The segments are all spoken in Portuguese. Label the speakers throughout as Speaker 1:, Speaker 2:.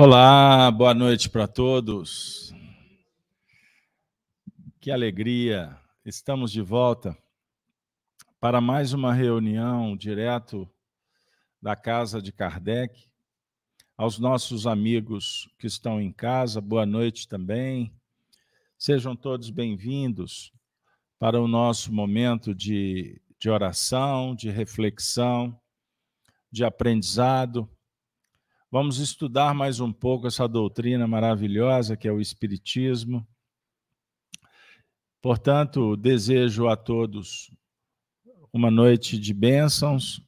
Speaker 1: Olá, boa noite para todos. Que alegria, estamos de volta para mais uma reunião direto da casa de Kardec. Aos nossos amigos que estão em casa, boa noite também. Sejam todos bem-vindos para o nosso momento de, de oração, de reflexão, de aprendizado Vamos estudar mais um pouco essa doutrina maravilhosa que é o Espiritismo. Portanto, desejo a todos uma noite de bênçãos,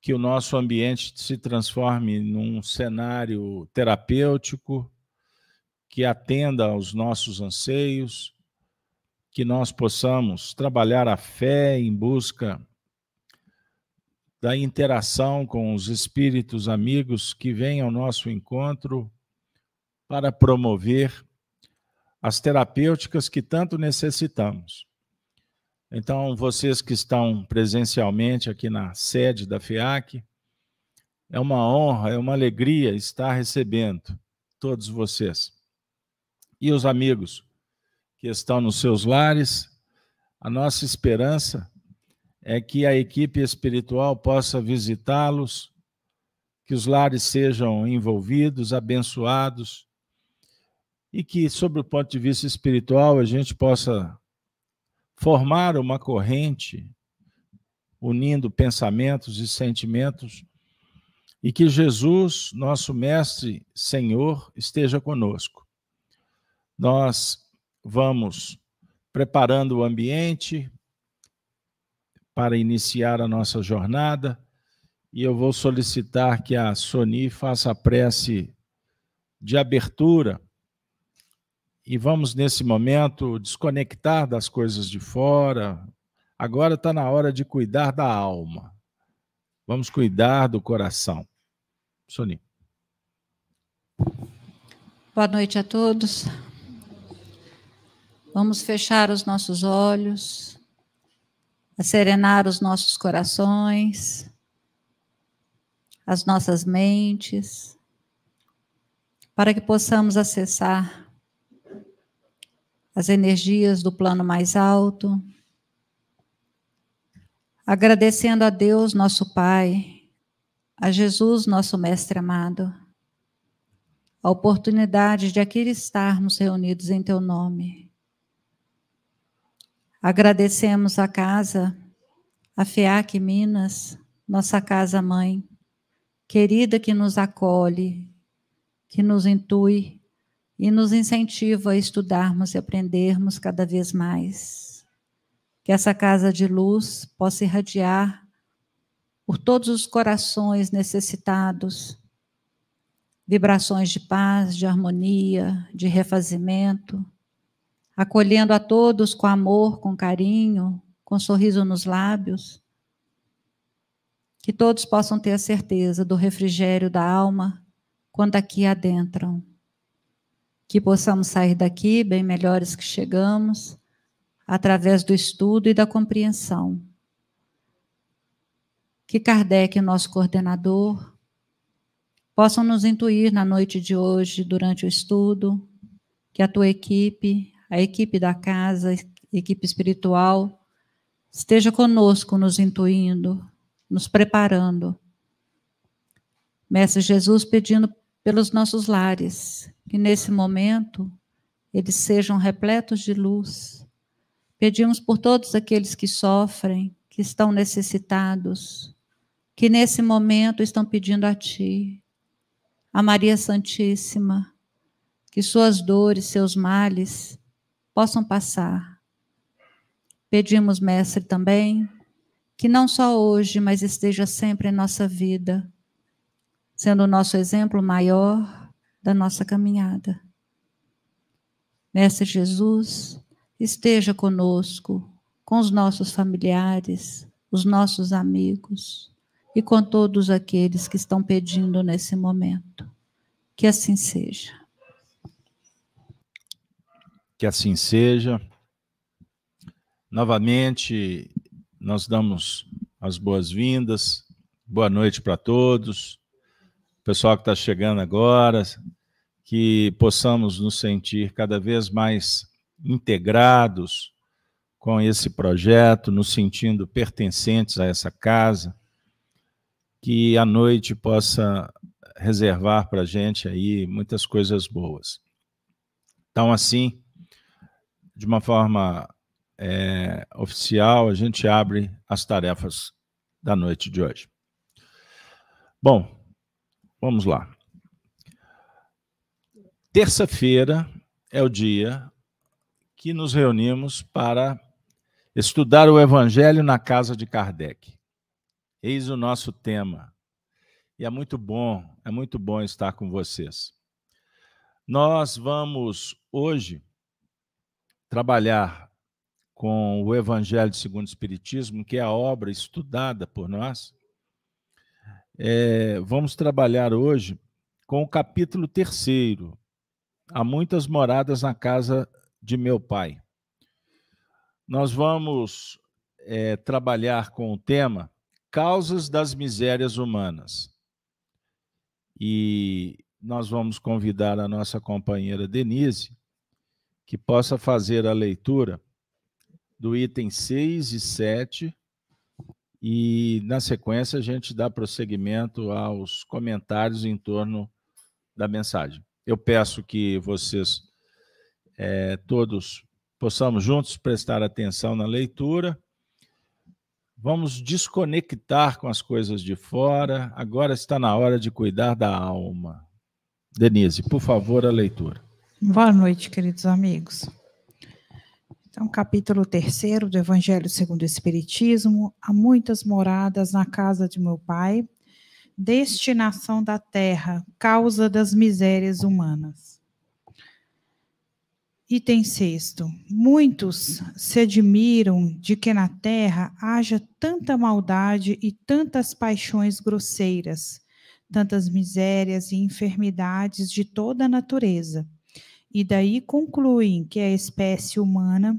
Speaker 1: que o nosso ambiente se transforme num cenário terapêutico, que atenda aos nossos anseios, que nós possamos trabalhar a fé em busca da interação com os espíritos amigos que vêm ao nosso encontro para promover as terapêuticas que tanto necessitamos. Então, vocês que estão presencialmente aqui na sede da FEAC, é uma honra, é uma alegria estar recebendo todos vocês. E os amigos que estão nos seus lares, a nossa esperança é que a equipe espiritual possa visitá-los, que os lares sejam envolvidos, abençoados, e que, sob o ponto de vista espiritual, a gente possa formar uma corrente unindo pensamentos e sentimentos, e que Jesus, nosso Mestre, Senhor, esteja conosco. Nós vamos preparando o ambiente, para iniciar a nossa jornada e eu vou solicitar que a Soni faça a prece de abertura e vamos, nesse momento, desconectar das coisas de fora. Agora está na hora de cuidar da alma. Vamos cuidar do coração. Soni.
Speaker 2: Boa noite a todos. Vamos fechar os nossos olhos a serenar os nossos corações, as nossas mentes, para que possamos acessar as energias do plano mais alto, agradecendo a Deus, nosso Pai, a Jesus, nosso Mestre amado, a oportunidade de aqui estarmos reunidos em Teu nome Agradecemos a casa, a FEAC Minas, nossa casa mãe, querida que nos acolhe, que nos intui e nos incentiva a estudarmos e aprendermos cada vez mais. Que essa casa de luz possa irradiar por todos os corações necessitados, vibrações de paz, de harmonia, de refazimento, acolhendo a todos com amor, com carinho, com sorriso nos lábios. Que todos possam ter a certeza do refrigério da alma quando aqui adentram. Que possamos sair daqui bem melhores que chegamos, através do estudo e da compreensão. Que Kardec, nosso coordenador, possam nos intuir na noite de hoje, durante o estudo, que a tua equipe, a equipe da casa, equipe espiritual, esteja conosco, nos intuindo, nos preparando. Mestre Jesus pedindo pelos nossos lares, que nesse momento eles sejam repletos de luz. Pedimos por todos aqueles que sofrem, que estão necessitados, que nesse momento estão pedindo a Ti, a Maria Santíssima, que suas dores, seus males possam passar. Pedimos, Mestre, também que não só hoje, mas esteja sempre em nossa vida, sendo o nosso exemplo maior da nossa caminhada. Mestre Jesus, esteja conosco, com os nossos familiares, os nossos amigos e com todos aqueles que estão pedindo nesse momento. Que assim seja.
Speaker 1: Que assim seja. Novamente, nós damos as boas-vindas. Boa noite para todos. pessoal que está chegando agora, que possamos nos sentir cada vez mais integrados com esse projeto, nos sentindo pertencentes a essa casa, que a noite possa reservar para a gente aí muitas coisas boas. Então, assim, de uma forma é, oficial, a gente abre as tarefas da noite de hoje. Bom, vamos lá. Terça-feira é o dia que nos reunimos para estudar o Evangelho na casa de Kardec. Eis o nosso tema. E é muito bom, é muito bom estar com vocês. Nós vamos hoje trabalhar com o Evangelho segundo o Espiritismo, que é a obra estudada por nós. É, vamos trabalhar hoje com o capítulo terceiro. Há muitas moradas na casa de meu pai. Nós vamos é, trabalhar com o tema Causas das Misérias Humanas. E nós vamos convidar a nossa companheira Denise que possa fazer a leitura do item 6 e 7 e, na sequência, a gente dá prosseguimento aos comentários em torno da mensagem. Eu peço que vocês é, todos possamos juntos prestar atenção na leitura. Vamos desconectar com as coisas de fora. Agora está na hora de cuidar da alma. Denise, por favor, a leitura.
Speaker 3: Boa noite, queridos amigos. Então, capítulo terceiro do Evangelho segundo o Espiritismo. Há muitas moradas na casa de meu pai. Destinação da terra, causa das misérias humanas. Item sexto. Muitos se admiram de que na terra haja tanta maldade e tantas paixões grosseiras, tantas misérias e enfermidades de toda a natureza. E daí concluem que a espécie humana,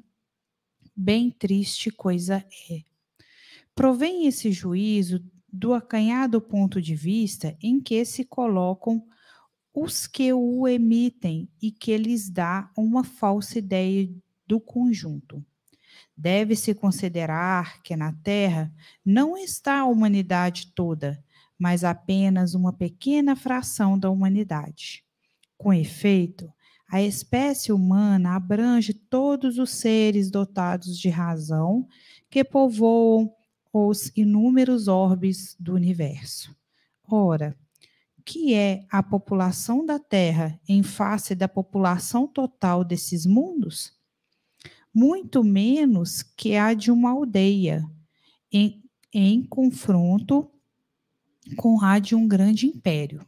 Speaker 3: bem triste coisa é. Provém esse juízo do acanhado ponto de vista em que se colocam os que o emitem e que lhes dá uma falsa ideia do conjunto. Deve-se considerar que na Terra não está a humanidade toda, mas apenas uma pequena fração da humanidade. Com efeito, a espécie humana abrange todos os seres dotados de razão que povoam os inúmeros orbes do universo. Ora, que é a população da Terra em face da população total desses mundos? Muito menos que a de uma aldeia, em, em confronto com a de um grande império.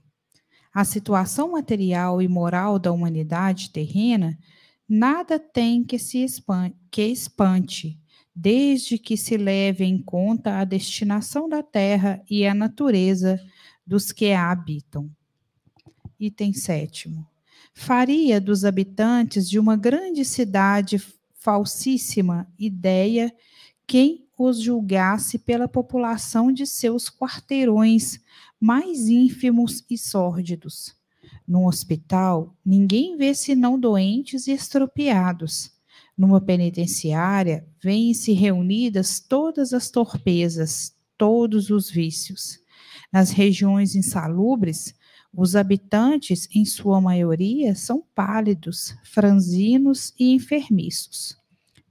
Speaker 3: A situação material e moral da humanidade terrena nada tem que se espante, que espante, desde que se leve em conta a destinação da terra e a natureza dos que a habitam. Item sétimo. Faria dos habitantes de uma grande cidade falsíssima ideia quem os julgasse pela população de seus quarteirões mais ínfimos e sórdidos. No hospital, ninguém vê senão doentes e estropiados. Numa penitenciária, vêm-se reunidas todas as torpezas, todos os vícios. Nas regiões insalubres, os habitantes, em sua maioria, são pálidos, franzinos e enfermiços.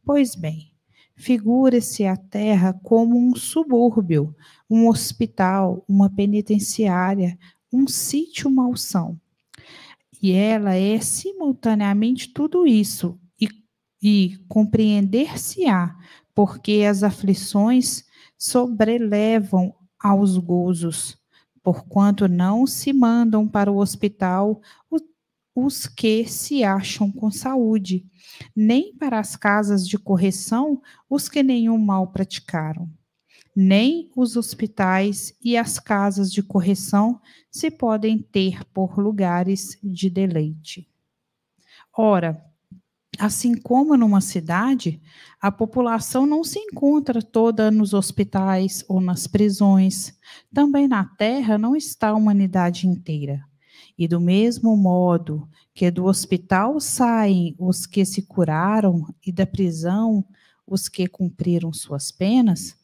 Speaker 3: Pois bem, figura-se a terra como um subúrbio, um hospital, uma penitenciária, um sítio malsão. E ela é simultaneamente tudo isso, e, e compreender-se-á, porque as aflições sobrelevam aos gozos, porquanto não se mandam para o hospital os que se acham com saúde, nem para as casas de correção os que nenhum mal praticaram. Nem os hospitais e as casas de correção se podem ter por lugares de deleite. Ora, Assim como numa cidade, a população não se encontra toda nos hospitais ou nas prisões. Também na Terra não está a humanidade inteira. E do mesmo modo que do hospital saem os que se curaram e da prisão os que cumpriram suas penas,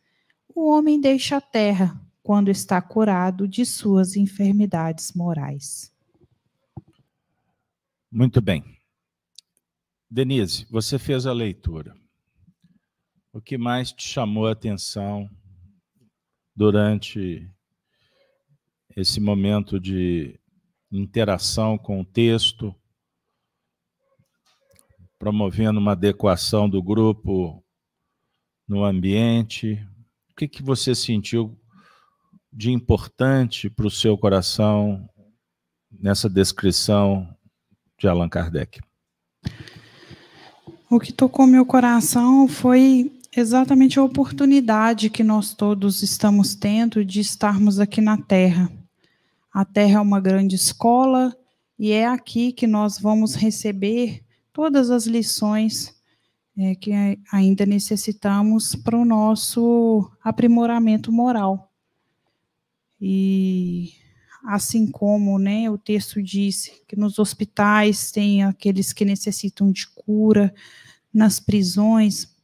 Speaker 3: o homem deixa a terra quando está curado de suas enfermidades morais.
Speaker 1: Muito bem. Denise, você fez a leitura. O que mais te chamou a atenção durante esse momento de interação com o texto, promovendo uma adequação do grupo no ambiente? O que, que você sentiu de importante para o seu coração nessa descrição de Allan Kardec?
Speaker 3: O que tocou meu coração foi exatamente a oportunidade que nós todos estamos tendo de estarmos aqui na Terra. A Terra é uma grande escola e é aqui que nós vamos receber todas as lições é, que ainda necessitamos para o nosso aprimoramento moral. E assim como né, o texto diz que nos hospitais tem aqueles que necessitam de cura, nas prisões,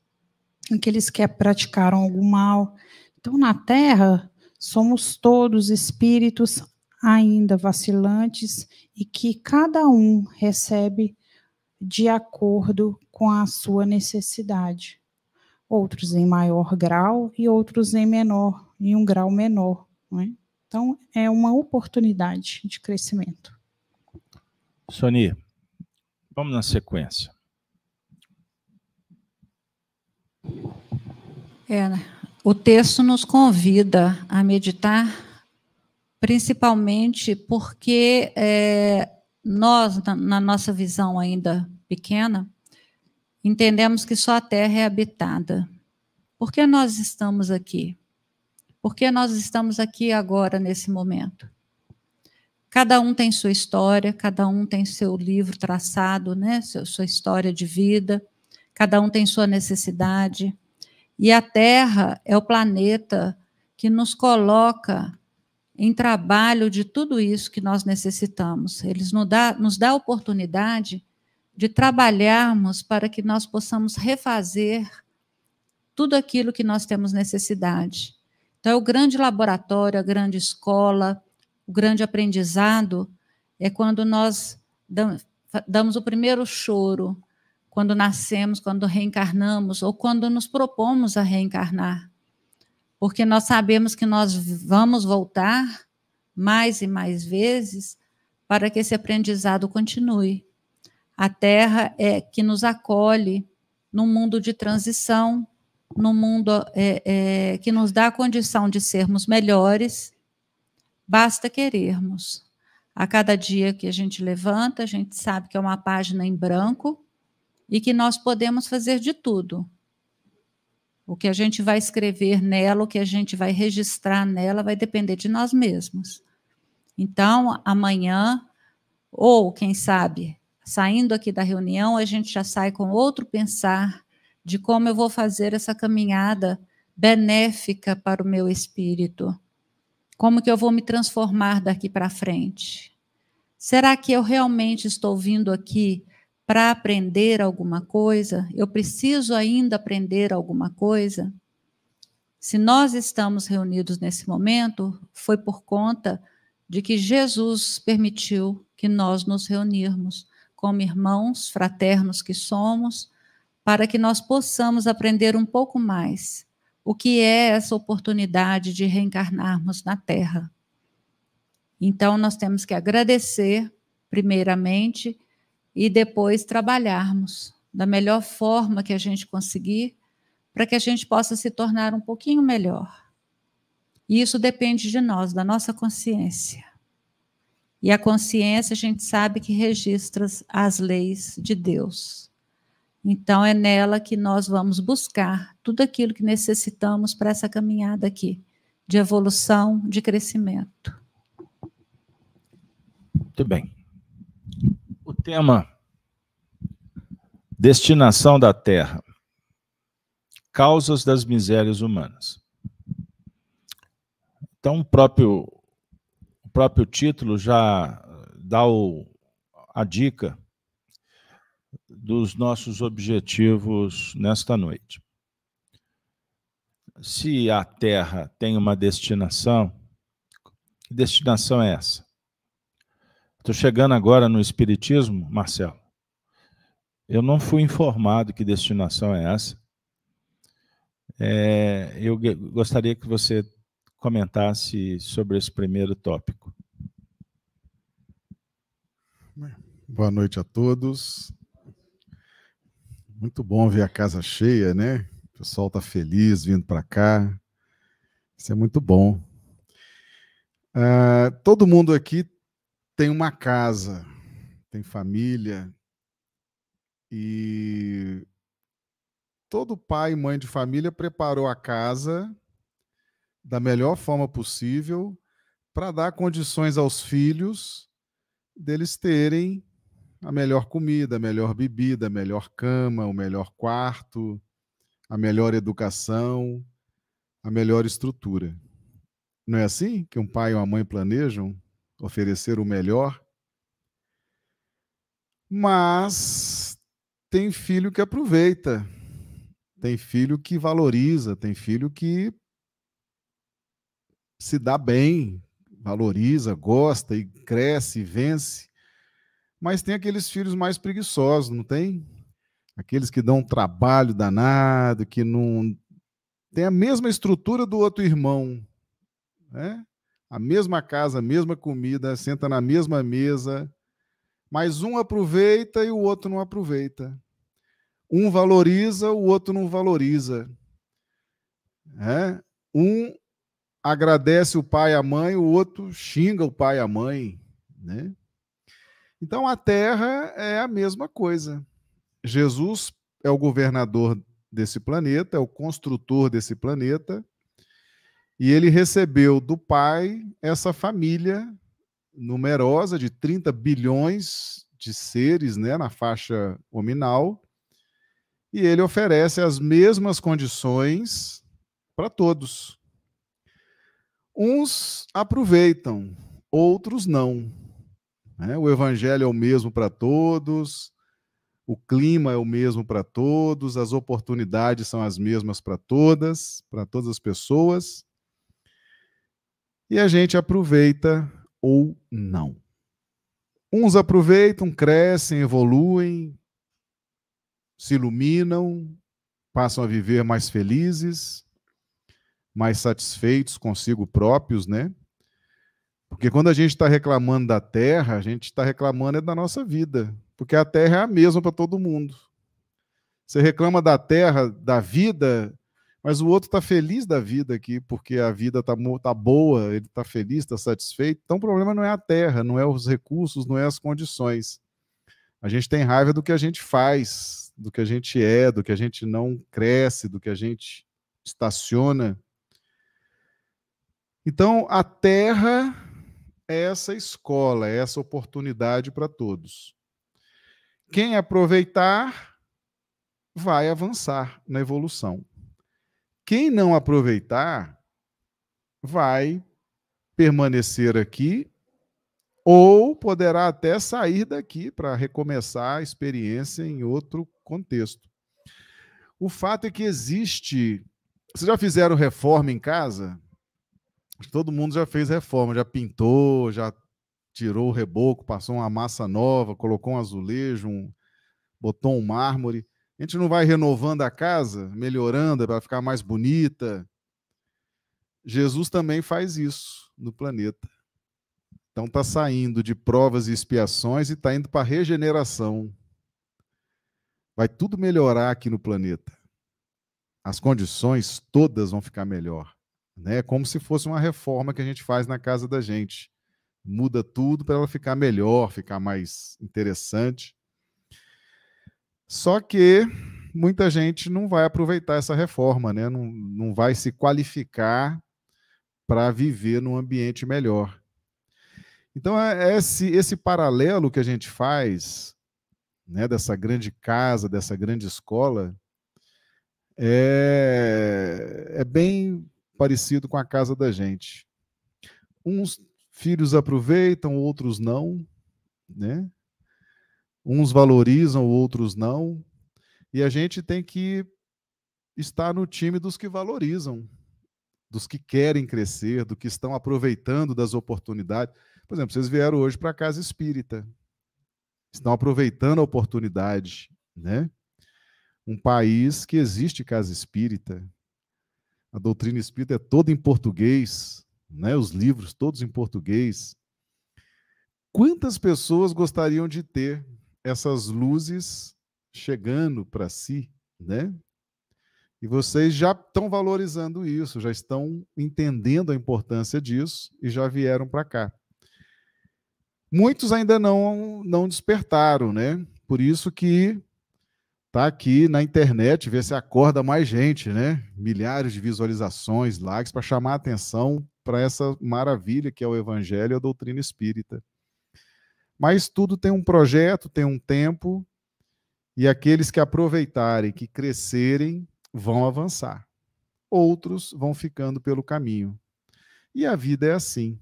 Speaker 3: aqueles que praticaram algum mal. Então, na terra, somos todos espíritos ainda vacilantes e que cada um recebe de acordo com a sua necessidade. Outros em maior grau e outros em menor, em um grau menor. É? Então, é uma oportunidade de crescimento.
Speaker 1: Sony, vamos na sequência.
Speaker 2: É, né? o texto nos convida a meditar, principalmente porque é, nós, na, na nossa visão ainda pequena, entendemos que só a Terra é habitada. Por que nós estamos aqui? Por que nós estamos aqui agora, nesse momento? Cada um tem sua história, cada um tem seu livro traçado, né? sua história de vida cada um tem sua necessidade. E a Terra é o planeta que nos coloca em trabalho de tudo isso que nós necessitamos. Eles nos dá, nos dá a oportunidade de trabalharmos para que nós possamos refazer tudo aquilo que nós temos necessidade. Então, é o grande laboratório, a grande escola, o grande aprendizado é quando nós damos o primeiro choro, quando nascemos, quando reencarnamos ou quando nos propomos a reencarnar. Porque nós sabemos que nós vamos voltar mais e mais vezes para que esse aprendizado continue. A Terra é que nos acolhe num mundo de transição, num mundo é, é, que nos dá a condição de sermos melhores, basta querermos. A cada dia que a gente levanta, a gente sabe que é uma página em branco, e que nós podemos fazer de tudo. O que a gente vai escrever nela, o que a gente vai registrar nela, vai depender de nós mesmos. Então, amanhã, ou quem sabe, saindo aqui da reunião, a gente já sai com outro pensar de como eu vou fazer essa caminhada benéfica para o meu espírito. Como que eu vou me transformar daqui para frente? Será que eu realmente estou vindo aqui para aprender alguma coisa? Eu preciso ainda aprender alguma coisa? Se nós estamos reunidos nesse momento, foi por conta de que Jesus permitiu que nós nos reunirmos como irmãos fraternos que somos, para que nós possamos aprender um pouco mais o que é essa oportunidade de reencarnarmos na Terra. Então, nós temos que agradecer, primeiramente, e depois trabalharmos da melhor forma que a gente conseguir, para que a gente possa se tornar um pouquinho melhor. E isso depende de nós, da nossa consciência. E a consciência a gente sabe que registra as leis de Deus. Então é nela que nós vamos buscar tudo aquilo que necessitamos para essa caminhada aqui, de evolução, de crescimento.
Speaker 1: Muito bem. O tema Destinação da terra. Causas das misérias humanas. Então, o próprio, o próprio título já dá o, a dica dos nossos objetivos nesta noite. Se a Terra tem uma destinação, que destinação é essa? Estou chegando agora no Espiritismo, Marcelo. Eu não fui informado que destinação é essa. É, eu gostaria que você comentasse sobre esse primeiro tópico.
Speaker 4: Boa noite a todos. Muito bom ver a casa cheia, né? O pessoal está feliz vindo para cá. Isso é muito bom. Uh, todo mundo aqui tem uma casa, tem família, e todo pai e mãe de família preparou a casa da melhor forma possível para dar condições aos filhos deles terem a melhor comida, a melhor bebida, a melhor cama, o melhor quarto, a melhor educação, a melhor estrutura. Não é assim que um pai e uma mãe planejam oferecer o melhor? Mas tem filho que aproveita, tem filho que valoriza, tem filho que se dá bem, valoriza, gosta e cresce, vence. Mas tem aqueles filhos mais preguiçosos, não tem? Aqueles que dão um trabalho danado, que não tem a mesma estrutura do outro irmão, né? A mesma casa, a mesma comida, senta na mesma mesa, mas um aproveita e o outro não aproveita. Um valoriza, o outro não valoriza. É? Um agradece o pai e a mãe, o outro xinga o pai e a mãe. Né? Então a terra é a mesma coisa. Jesus é o governador desse planeta, é o construtor desse planeta, e ele recebeu do Pai essa família numerosa de 30 bilhões de seres né, na faixa hominal, e ele oferece as mesmas condições para todos. Uns aproveitam, outros não. Né? O evangelho é o mesmo para todos, o clima é o mesmo para todos, as oportunidades são as mesmas para todas, para todas as pessoas. E a gente aproveita ou não. Uns aproveitam, crescem, evoluem, se iluminam, passam a viver mais felizes, mais satisfeitos consigo próprios, né? Porque quando a gente está reclamando da terra, a gente está reclamando é da nossa vida, porque a terra é a mesma para todo mundo. Você reclama da terra, da vida, mas o outro está feliz da vida aqui, porque a vida está tá boa, ele está feliz, está satisfeito. Então o problema não é a terra, não é os recursos, não é as condições. A gente tem raiva do que a gente faz, do que a gente é, do que a gente não cresce, do que a gente estaciona. Então a terra é essa escola, é essa oportunidade para todos. Quem aproveitar vai avançar na evolução. Quem não aproveitar vai permanecer aqui ou poderá até sair daqui para recomeçar a experiência em outro contexto. O fato é que existe. Vocês já fizeram reforma em casa? todo mundo já fez reforma, já pintou, já tirou o reboco, passou uma massa nova, colocou um azulejo, um, botou um mármore. A gente não vai renovando a casa, melhorando para ficar mais bonita. Jesus também faz isso no planeta. Então está saindo de provas e expiações e está indo para regeneração. Vai tudo melhorar aqui no planeta. As condições todas vão ficar melhor né? Como se fosse uma reforma que a gente faz na casa da gente. Muda tudo para ela ficar melhor, ficar mais interessante. Só que muita gente não vai aproveitar essa reforma, né? não, não vai se qualificar para viver num ambiente melhor. Então, é esse, esse paralelo que a gente faz né, dessa grande casa, dessa grande escola, é, é bem parecido com a casa da gente. Uns filhos aproveitam, outros não, né? Uns valorizam, outros não. E a gente tem que estar no time dos que valorizam, dos que querem crescer, do que estão aproveitando das oportunidades. Por exemplo, vocês vieram hoje para a casa espírita. Estão aproveitando a oportunidade, né? Um país que existe casa espírita. A doutrina espírita é toda em português, né? Os livros todos em português. Quantas pessoas gostariam de ter essas luzes chegando para si, né? E vocês já estão valorizando isso, já estão entendendo a importância disso e já vieram para cá. Muitos ainda não não despertaram, né? Por isso que tá aqui na internet, ver se acorda mais gente, né? Milhares de visualizações, likes para chamar a atenção para essa maravilha que é o evangelho e a doutrina espírita. Mas tudo tem um projeto, tem um tempo, e aqueles que aproveitarem, que crescerem, vão avançar. Outros vão ficando pelo caminho. E a vida é assim.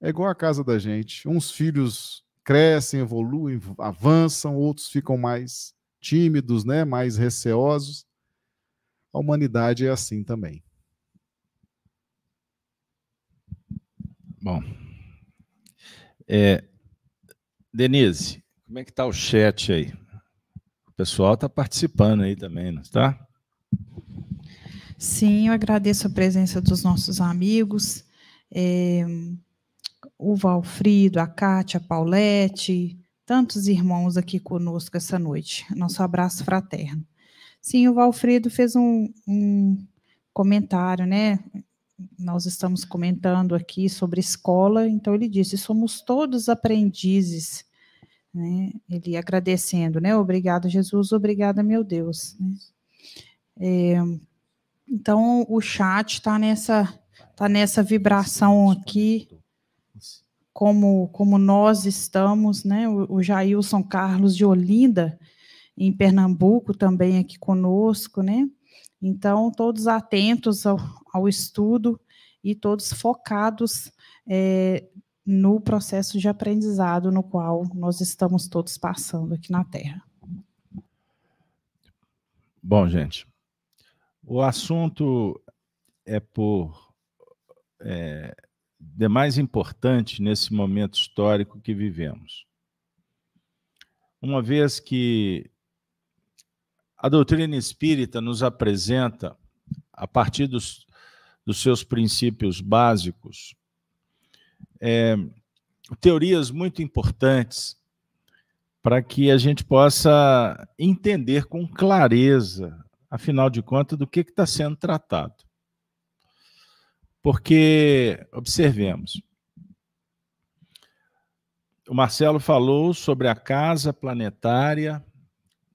Speaker 4: É igual a casa da gente. Uns filhos crescem, evoluem, avançam, outros ficam mais tímidos, né, mais receosos. A humanidade é assim também.
Speaker 1: Bom. É, Denise, como é que está o chat aí? O pessoal está participando aí também, não está?
Speaker 3: Sim, eu agradeço a presença dos nossos amigos, é, o Valfrido, a Kátia, a Paulette, tantos irmãos aqui conosco essa noite. Nosso abraço fraterno. Sim, o Valfrido fez um, um comentário, né? Nós estamos comentando aqui sobre escola, então ele disse: somos todos aprendizes. Né? Ele agradecendo, né? Obrigado, Jesus, obrigada, meu Deus. Né? É, então, o chat está nessa, tá nessa vibração aqui, como, como nós estamos, né? O, o Jailson Carlos de Olinda, em Pernambuco, também aqui conosco, né? Então, todos atentos ao, ao estudo e todos focados é, no processo de aprendizado no qual nós estamos todos passando aqui na Terra.
Speaker 1: Bom, gente, o assunto é por é, demais importante nesse momento histórico que vivemos. Uma vez que a doutrina espírita nos apresenta, a partir dos, dos seus princípios básicos, é, teorias muito importantes para que a gente possa entender com clareza afinal de contas, do que está sendo tratado. Porque, observemos, o Marcelo falou sobre a casa planetária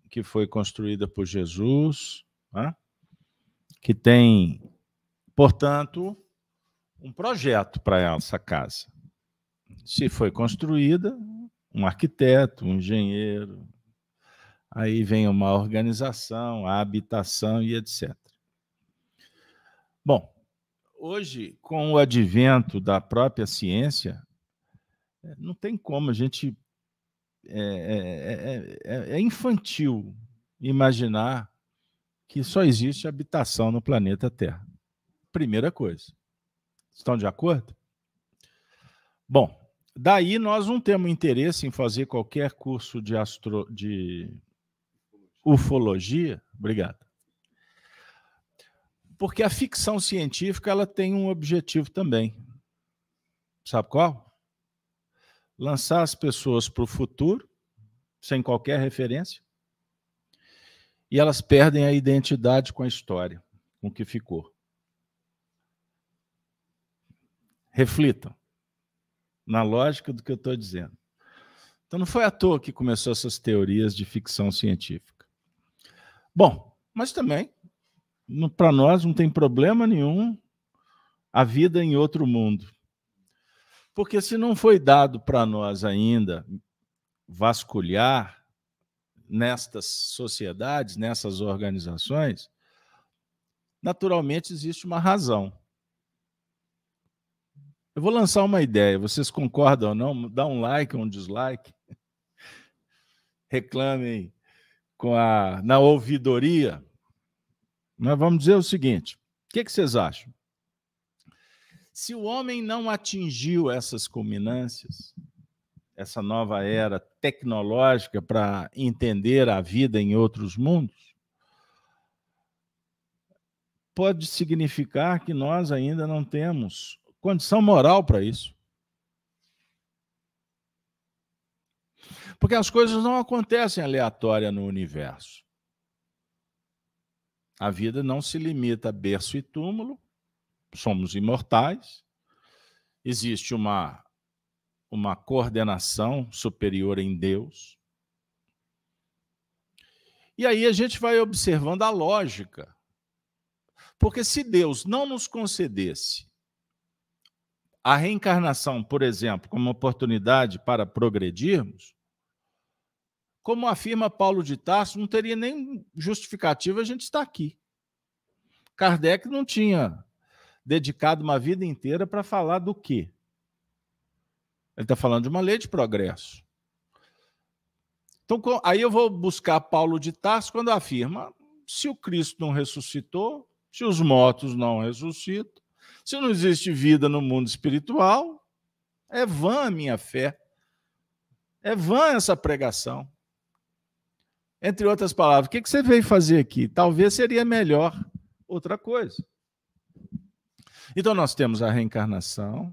Speaker 1: que foi construída por Jesus, né? que tem, portanto, um projeto para essa casa. Se foi construída, um arquiteto, um engenheiro, aí vem uma organização, a habitação e etc. Bom, hoje, com o advento da própria ciência, é, não tem como a gente. É, é, é, é infantil imaginar que só existe habitação no planeta Terra. Primeira coisa. Estão de acordo? Bom, daí nós não temos interesse em fazer qualquer curso de, astro, de ufologia, obrigado. Porque a ficção científica ela tem um objetivo também. Sabe qual? Lançar as pessoas para o futuro, sem qualquer referência, e elas perdem a identidade com a história, com o que ficou. Reflitam na lógica do que eu estou dizendo. Então, não foi à toa que começou essas teorias de ficção científica. Bom, mas também, para nós não tem problema nenhum a vida em outro mundo. Porque se não foi dado para nós ainda vasculhar nestas sociedades, nessas organizações, naturalmente existe uma razão. Eu vou lançar uma ideia, vocês concordam ou não? Dá um like, um dislike. Reclamem com a na ouvidoria. Mas vamos dizer o seguinte: o que, que vocês acham? Se o homem não atingiu essas culminâncias, essa nova era tecnológica para entender a vida em outros mundos, pode significar que nós ainda não temos condição moral para isso. Porque as coisas não acontecem aleatória no universo. A vida não se limita a berço e túmulo, somos imortais, existe uma, uma coordenação superior em Deus. E aí a gente vai observando a lógica. Porque se Deus não nos concedesse a reencarnação, por exemplo, como oportunidade para progredirmos, como afirma Paulo de Tarso, não teria nem justificativa a gente estar aqui. Kardec não tinha dedicado uma vida inteira para falar do quê? Ele está falando de uma lei de progresso. Então, aí eu vou buscar Paulo de Tarso quando afirma: se o Cristo não ressuscitou, se os mortos não ressuscitam, se não existe vida no mundo espiritual, é vã a minha fé. É vã essa pregação. Entre outras palavras, o que você veio fazer aqui? Talvez seria melhor outra coisa. Então, nós temos a reencarnação,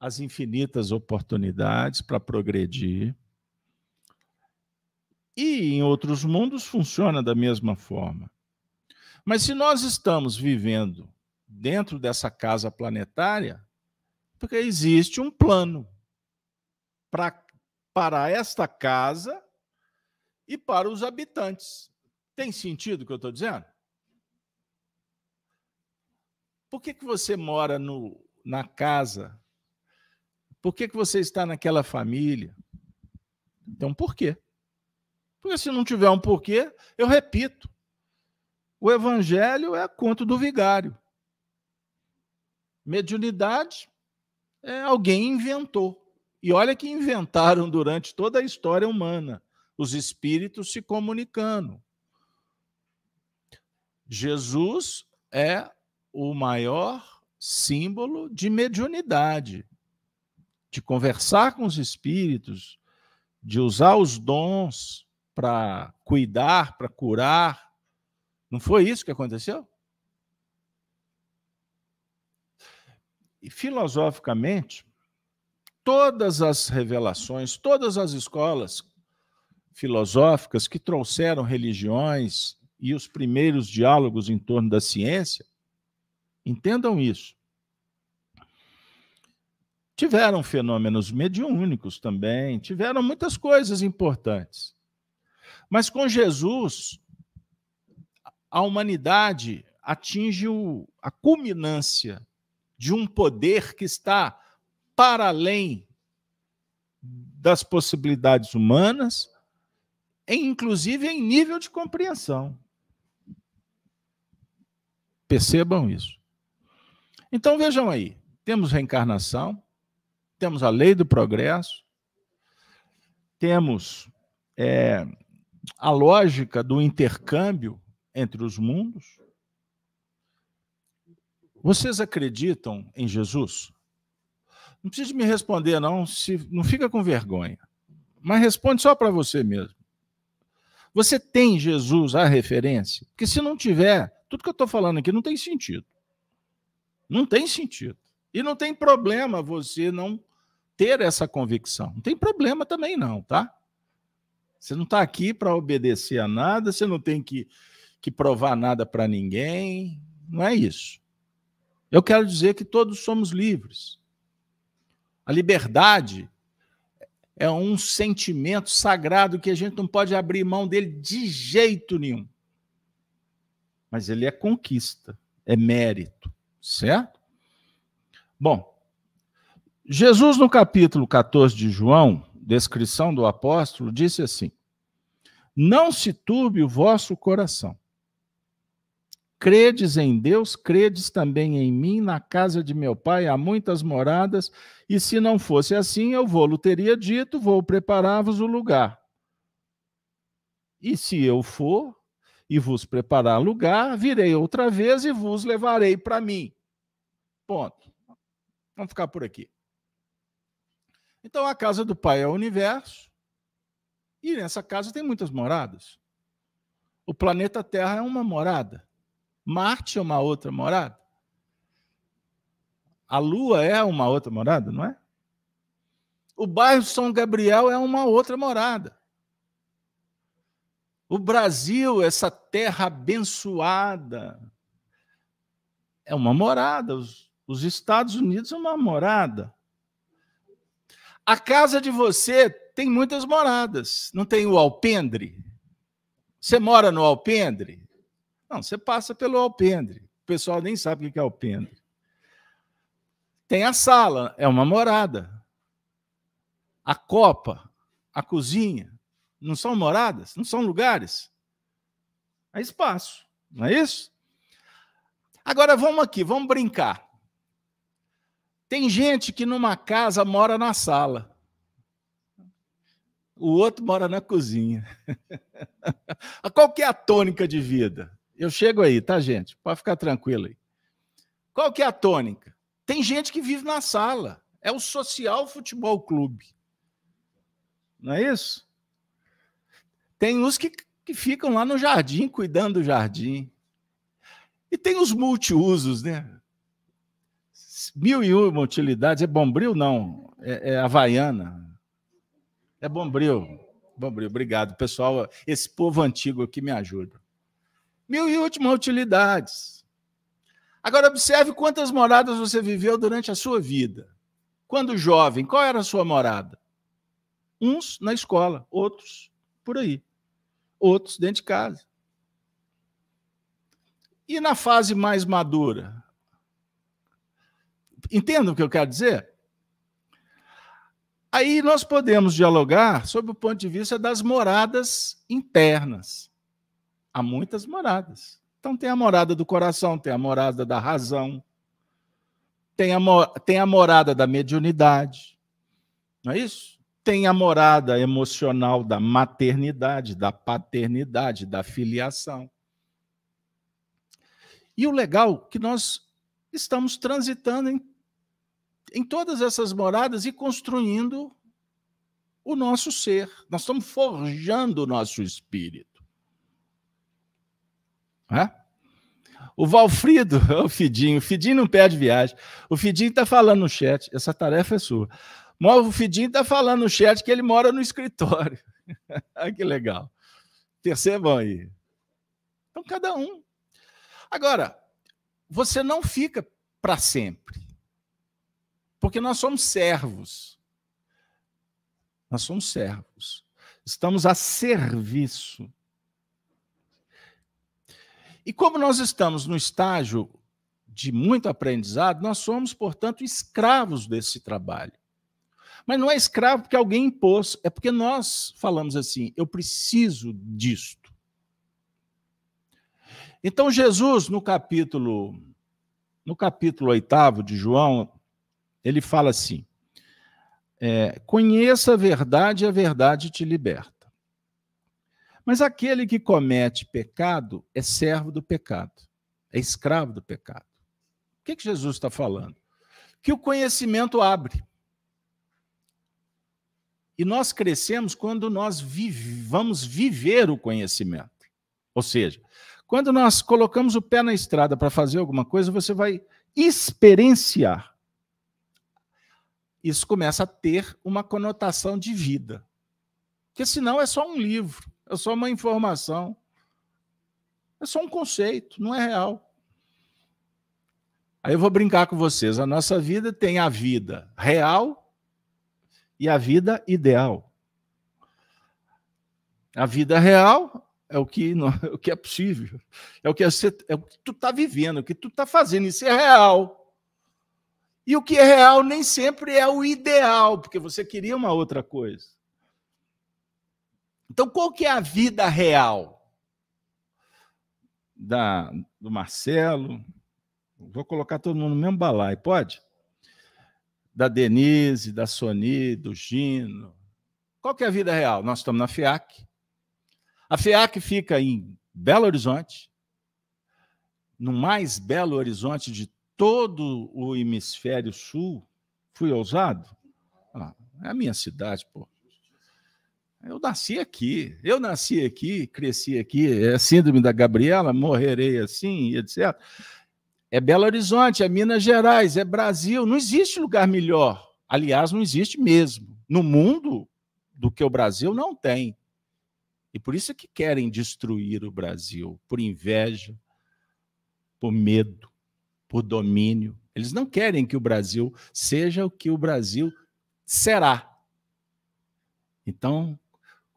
Speaker 1: as infinitas oportunidades para progredir. E em outros mundos funciona da mesma forma. Mas se nós estamos vivendo dentro dessa casa planetária, porque existe um plano pra, para esta casa e para os habitantes. Tem sentido o que eu estou dizendo? Por que, que você mora no, na casa? Por que, que você está naquela família? Então, por quê? Porque se não tiver um porquê, eu repito, o evangelho é conto do vigário. Mediunidade é alguém inventou. E olha que inventaram durante toda a história humana, os espíritos se comunicando. Jesus é o maior símbolo de mediunidade, de conversar com os espíritos, de usar os dons para cuidar, para curar. Não foi isso que aconteceu? E filosoficamente, todas as revelações, todas as escolas filosóficas que trouxeram religiões e os primeiros diálogos em torno da ciência Entendam isso. Tiveram fenômenos mediúnicos também, tiveram muitas coisas importantes. Mas com Jesus, a humanidade atinge a culminância de um poder que está para além das possibilidades humanas, inclusive em nível de compreensão. Percebam isso. Então vejam aí: temos reencarnação, temos a lei do progresso, temos é, a lógica do intercâmbio entre os mundos. Vocês acreditam em Jesus? Não precisa me responder, não, se, não fica com vergonha. Mas responde só para você mesmo. Você tem Jesus a referência? Porque se não tiver, tudo que eu estou falando aqui não tem sentido. Não tem sentido. E não tem problema você não ter essa convicção. Não tem problema também, não, tá? Você não está aqui para obedecer a nada, você não tem que, que provar nada para ninguém. Não é isso. Eu quero dizer que todos somos livres. A liberdade é um sentimento sagrado que a gente não pode abrir mão dele de jeito nenhum. Mas ele é conquista, é mérito. Certo? Bom, Jesus, no capítulo 14 de João, descrição do apóstolo, disse assim: Não se turbe o vosso coração. Credes em Deus, credes também em mim, na casa de meu pai há muitas moradas, e se não fosse assim, eu vou-lo teria dito, vou preparar-vos o lugar. E se eu for e vos preparar lugar, virei outra vez e vos levarei para mim. Ponto. Vamos ficar por aqui. Então a casa do pai é o universo, e nessa casa tem muitas moradas. O planeta Terra é uma morada. Marte é uma outra morada. A Lua é uma outra morada, não é? O bairro São Gabriel é uma outra morada. O Brasil, essa terra abençoada, é uma morada. Os, os Estados Unidos é uma morada. A casa de você tem muitas moradas. Não tem o alpendre? Você mora no alpendre? Não, você passa pelo alpendre. O pessoal nem sabe o que é alpendre. Tem a sala, é uma morada. A copa, a cozinha, não são moradas? Não são lugares? É espaço, não é isso? Agora vamos aqui, vamos brincar. Tem gente que numa casa mora na sala. O outro mora na cozinha. Qual que é a tônica de vida? Eu chego aí, tá, gente? Pode ficar tranquilo aí. Qual que é a tônica? Tem gente que vive na sala. É o social futebol clube. Não é isso? Tem uns que, que ficam lá no jardim, cuidando do jardim. E tem os multiusos, né? Mil e uma utilidades. É bombril? Não. É, é havaiana. É bombril. Bombril, obrigado. Pessoal, esse povo antigo aqui me ajuda mil e últimas utilidades. Agora, observe quantas moradas você viveu durante a sua vida. Quando jovem, qual era a sua morada? Uns na escola, outros por aí, outros dentro de casa. E na fase mais madura? Entendam o que eu quero dizer? Aí nós podemos dialogar sobre o ponto de vista das moradas internas há muitas moradas. Então tem a morada do coração, tem a morada da razão, tem a, tem a morada da mediunidade, não é isso? Tem a morada emocional da maternidade, da paternidade, da filiação. E o legal é que nós estamos transitando em, em todas essas moradas e construindo o nosso ser. Nós estamos forjando o nosso espírito. É? O Valfrido, o Fidinho, o Fidinho não perde viagem. O Fidinho está falando no chat, essa tarefa é sua. O Fidinho está falando no chat que ele mora no escritório. Que legal. Percebam aí. Então, cada um. Agora, você não fica para sempre. Porque nós somos servos. Nós somos servos. Estamos a serviço e como nós estamos no estágio de muito aprendizado, nós somos, portanto, escravos desse trabalho. Mas não é escravo porque alguém impôs, é porque nós falamos assim: eu preciso disto. Então Jesus, no capítulo no capítulo oitavo de João, ele fala assim: é, conheça a verdade e a verdade te liberta. Mas aquele que comete pecado é servo do pecado, é escravo do pecado. O que, que Jesus está falando? Que o conhecimento abre. E nós crescemos quando nós vive, vamos viver o conhecimento. Ou seja, quando nós colocamos o pé na estrada para fazer alguma coisa, você vai experienciar. Isso começa a ter uma conotação de vida. Porque senão é só um livro é só uma informação. É só um conceito, não é real. Aí eu vou brincar com vocês. A nossa vida tem a vida real e a vida ideal. A vida real é o que, não, é o que é possível, é o que, você, é o que tu está vivendo, o que tu está fazendo. Isso é real. E o que é real nem sempre é o ideal, porque você queria uma outra coisa. Então, qual que é a vida real da, do Marcelo? Vou colocar todo mundo no mesmo balai, pode? Da Denise, da Sony, do Gino. Qual que é a vida real? Nós estamos na FIAC. A FIAC fica em Belo Horizonte, no mais belo horizonte de todo o hemisfério sul. Fui ousado? Ah, é a minha cidade, pô. Eu nasci aqui, eu nasci aqui, cresci aqui, é síndrome da Gabriela, morrerei assim, etc. É Belo Horizonte, é Minas Gerais, é Brasil, não existe lugar melhor. Aliás, não existe mesmo. No mundo do que o Brasil não tem. E por isso é que querem destruir o Brasil, por inveja, por medo, por domínio. Eles não querem que o Brasil seja o que o Brasil será. Então,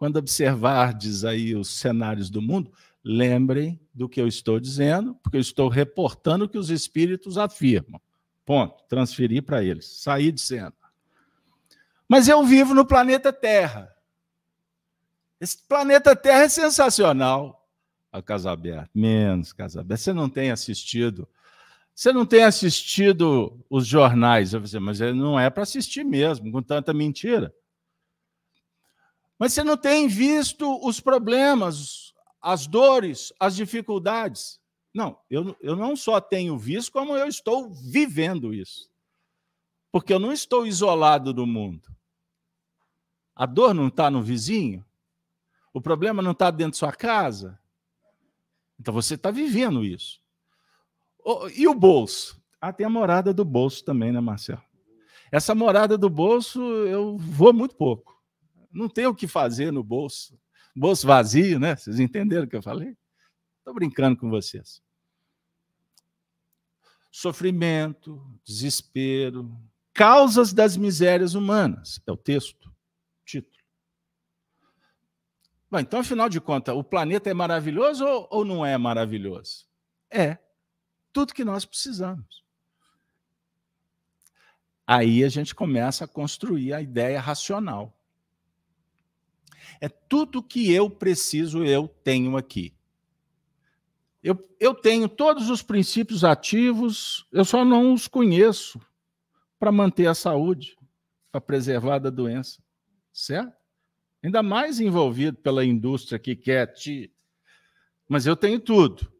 Speaker 1: quando observardes aí os cenários do mundo, lembrem do que eu estou dizendo, porque eu estou reportando o que os espíritos afirmam. Ponto. Transferir para eles. Sair de cena. Mas eu vivo no planeta Terra. Esse planeta Terra é sensacional. A Casa Aberta. Menos Casa Aberta. Você não tem assistido. Você não tem assistido os jornais. Eu dizer, mas não é para assistir mesmo, com tanta mentira. Mas você não tem visto os problemas, as dores, as dificuldades. Não, eu, eu não só tenho visto, como eu estou vivendo isso. Porque eu não estou isolado do mundo. A dor não está no vizinho? O problema não está dentro de sua casa? Então você está vivendo isso. E o bolso? Ah, tem a morada do bolso também, né, Marcelo? Essa morada do bolso eu vou muito pouco não tem o que fazer no bolso. Bolso vazio, né? Vocês entenderam o que eu falei? Estou brincando com vocês. Sofrimento, desespero, causas das misérias humanas. É o texto, título. Bom, então, afinal de contas, o planeta é maravilhoso ou, ou não é maravilhoso? É. Tudo que nós precisamos. Aí a gente começa a construir a ideia racional. É tudo que eu preciso, eu tenho aqui. Eu, eu tenho todos os princípios ativos, eu só não os conheço para manter a saúde, para preservar da doença. Certo? Ainda mais envolvido pela indústria que quer te. Mas eu tenho tudo.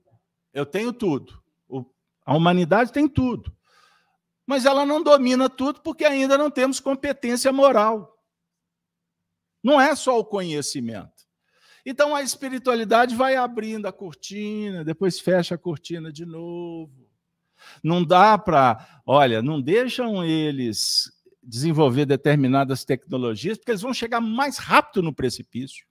Speaker 1: Eu tenho tudo. O, a humanidade tem tudo. Mas ela não domina tudo porque ainda não temos competência moral. Não é só o conhecimento. Então a espiritualidade vai abrindo a cortina, depois fecha a cortina de novo. Não dá para, olha, não deixam eles desenvolver determinadas tecnologias, porque eles vão chegar mais rápido no precipício.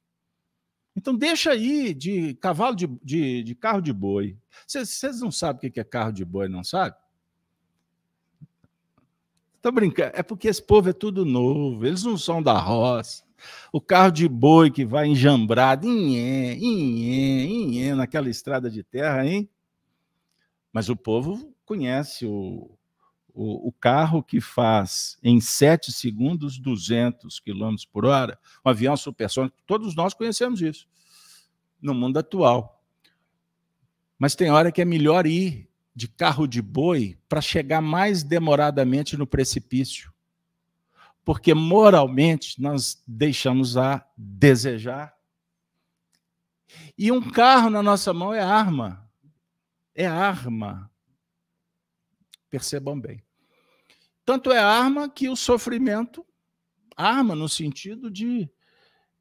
Speaker 1: Então deixa aí de cavalo de, de, de carro de boi. Vocês não sabem o que é carro de boi, não sabe? Estou brincando. É porque esse povo é tudo novo, eles não são da roça. O carro de boi que vai enjambrado, inhé, inhé, inhé, naquela estrada de terra, hein? Mas o povo conhece o, o, o carro que faz em 7 segundos 200 km por hora, um avião supersônico, todos nós conhecemos isso no mundo atual. Mas tem hora que é melhor ir de carro de boi para chegar mais demoradamente no precipício porque moralmente nós deixamos a desejar. E um carro na nossa mão é arma. É arma. Percebam bem. Tanto é arma que o sofrimento, arma no sentido de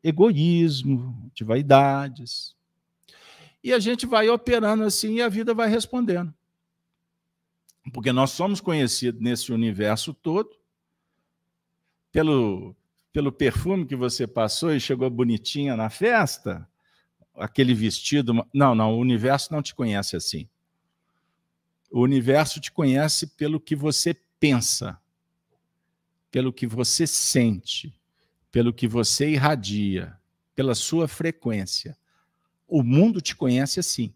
Speaker 1: egoísmo, de vaidades. E a gente vai operando assim e a vida vai respondendo. Porque nós somos conhecidos nesse universo todo pelo, pelo perfume que você passou e chegou bonitinha na festa, aquele vestido. Não, não, o universo não te conhece assim. O universo te conhece pelo que você pensa, pelo que você sente, pelo que você irradia, pela sua frequência. O mundo te conhece assim.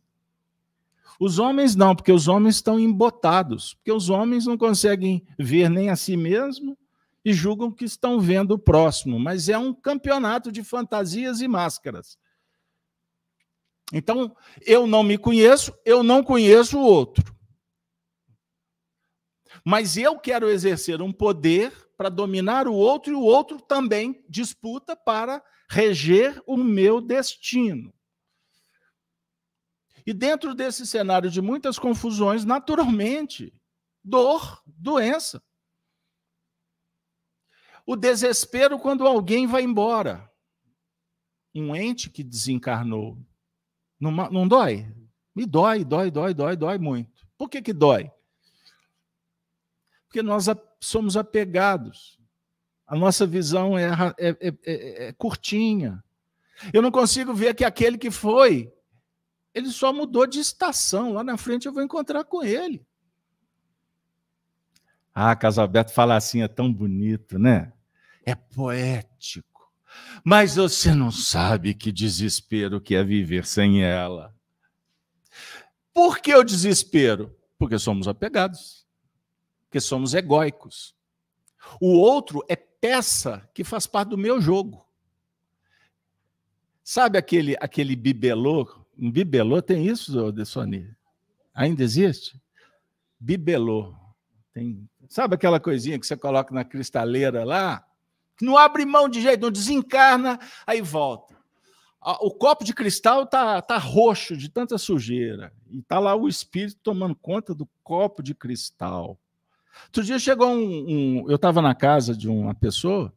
Speaker 1: Os homens não, porque os homens estão embotados, porque os homens não conseguem ver nem a si mesmo e julgam que estão vendo o próximo, mas é um campeonato de fantasias e máscaras. Então, eu não me conheço, eu não conheço o outro. Mas eu quero exercer um poder para dominar o outro e o outro também disputa para reger o meu destino. E dentro desse cenário de muitas confusões, naturalmente, dor, doença. O desespero quando alguém vai embora. Um ente que desencarnou. Não, não dói? Me dói, dói, dói, dói, dói muito. Por que, que dói? Porque nós somos apegados. A nossa visão é, é, é, é, é curtinha. Eu não consigo ver que aquele que foi ele só mudou de estação. Lá na frente eu vou encontrar com ele. Ah, Casalberto fala assim, é tão bonito, né? É poético. Mas você não sabe que desespero que é viver sem ela. Por que o desespero? Porque somos apegados. Porque somos egóicos. O outro é peça que faz parte do meu jogo. Sabe aquele, aquele bibelô um bibelô tem isso, Dessoni? Ainda existe? Bibelô. Tem, sabe aquela coisinha que você coloca na cristaleira lá? Não abre mão de jeito, não desencarna, aí volta. O copo de cristal tá, tá roxo de tanta sujeira. E tá lá o espírito tomando conta do copo de cristal. Outro dia chegou um. um eu estava na casa de uma pessoa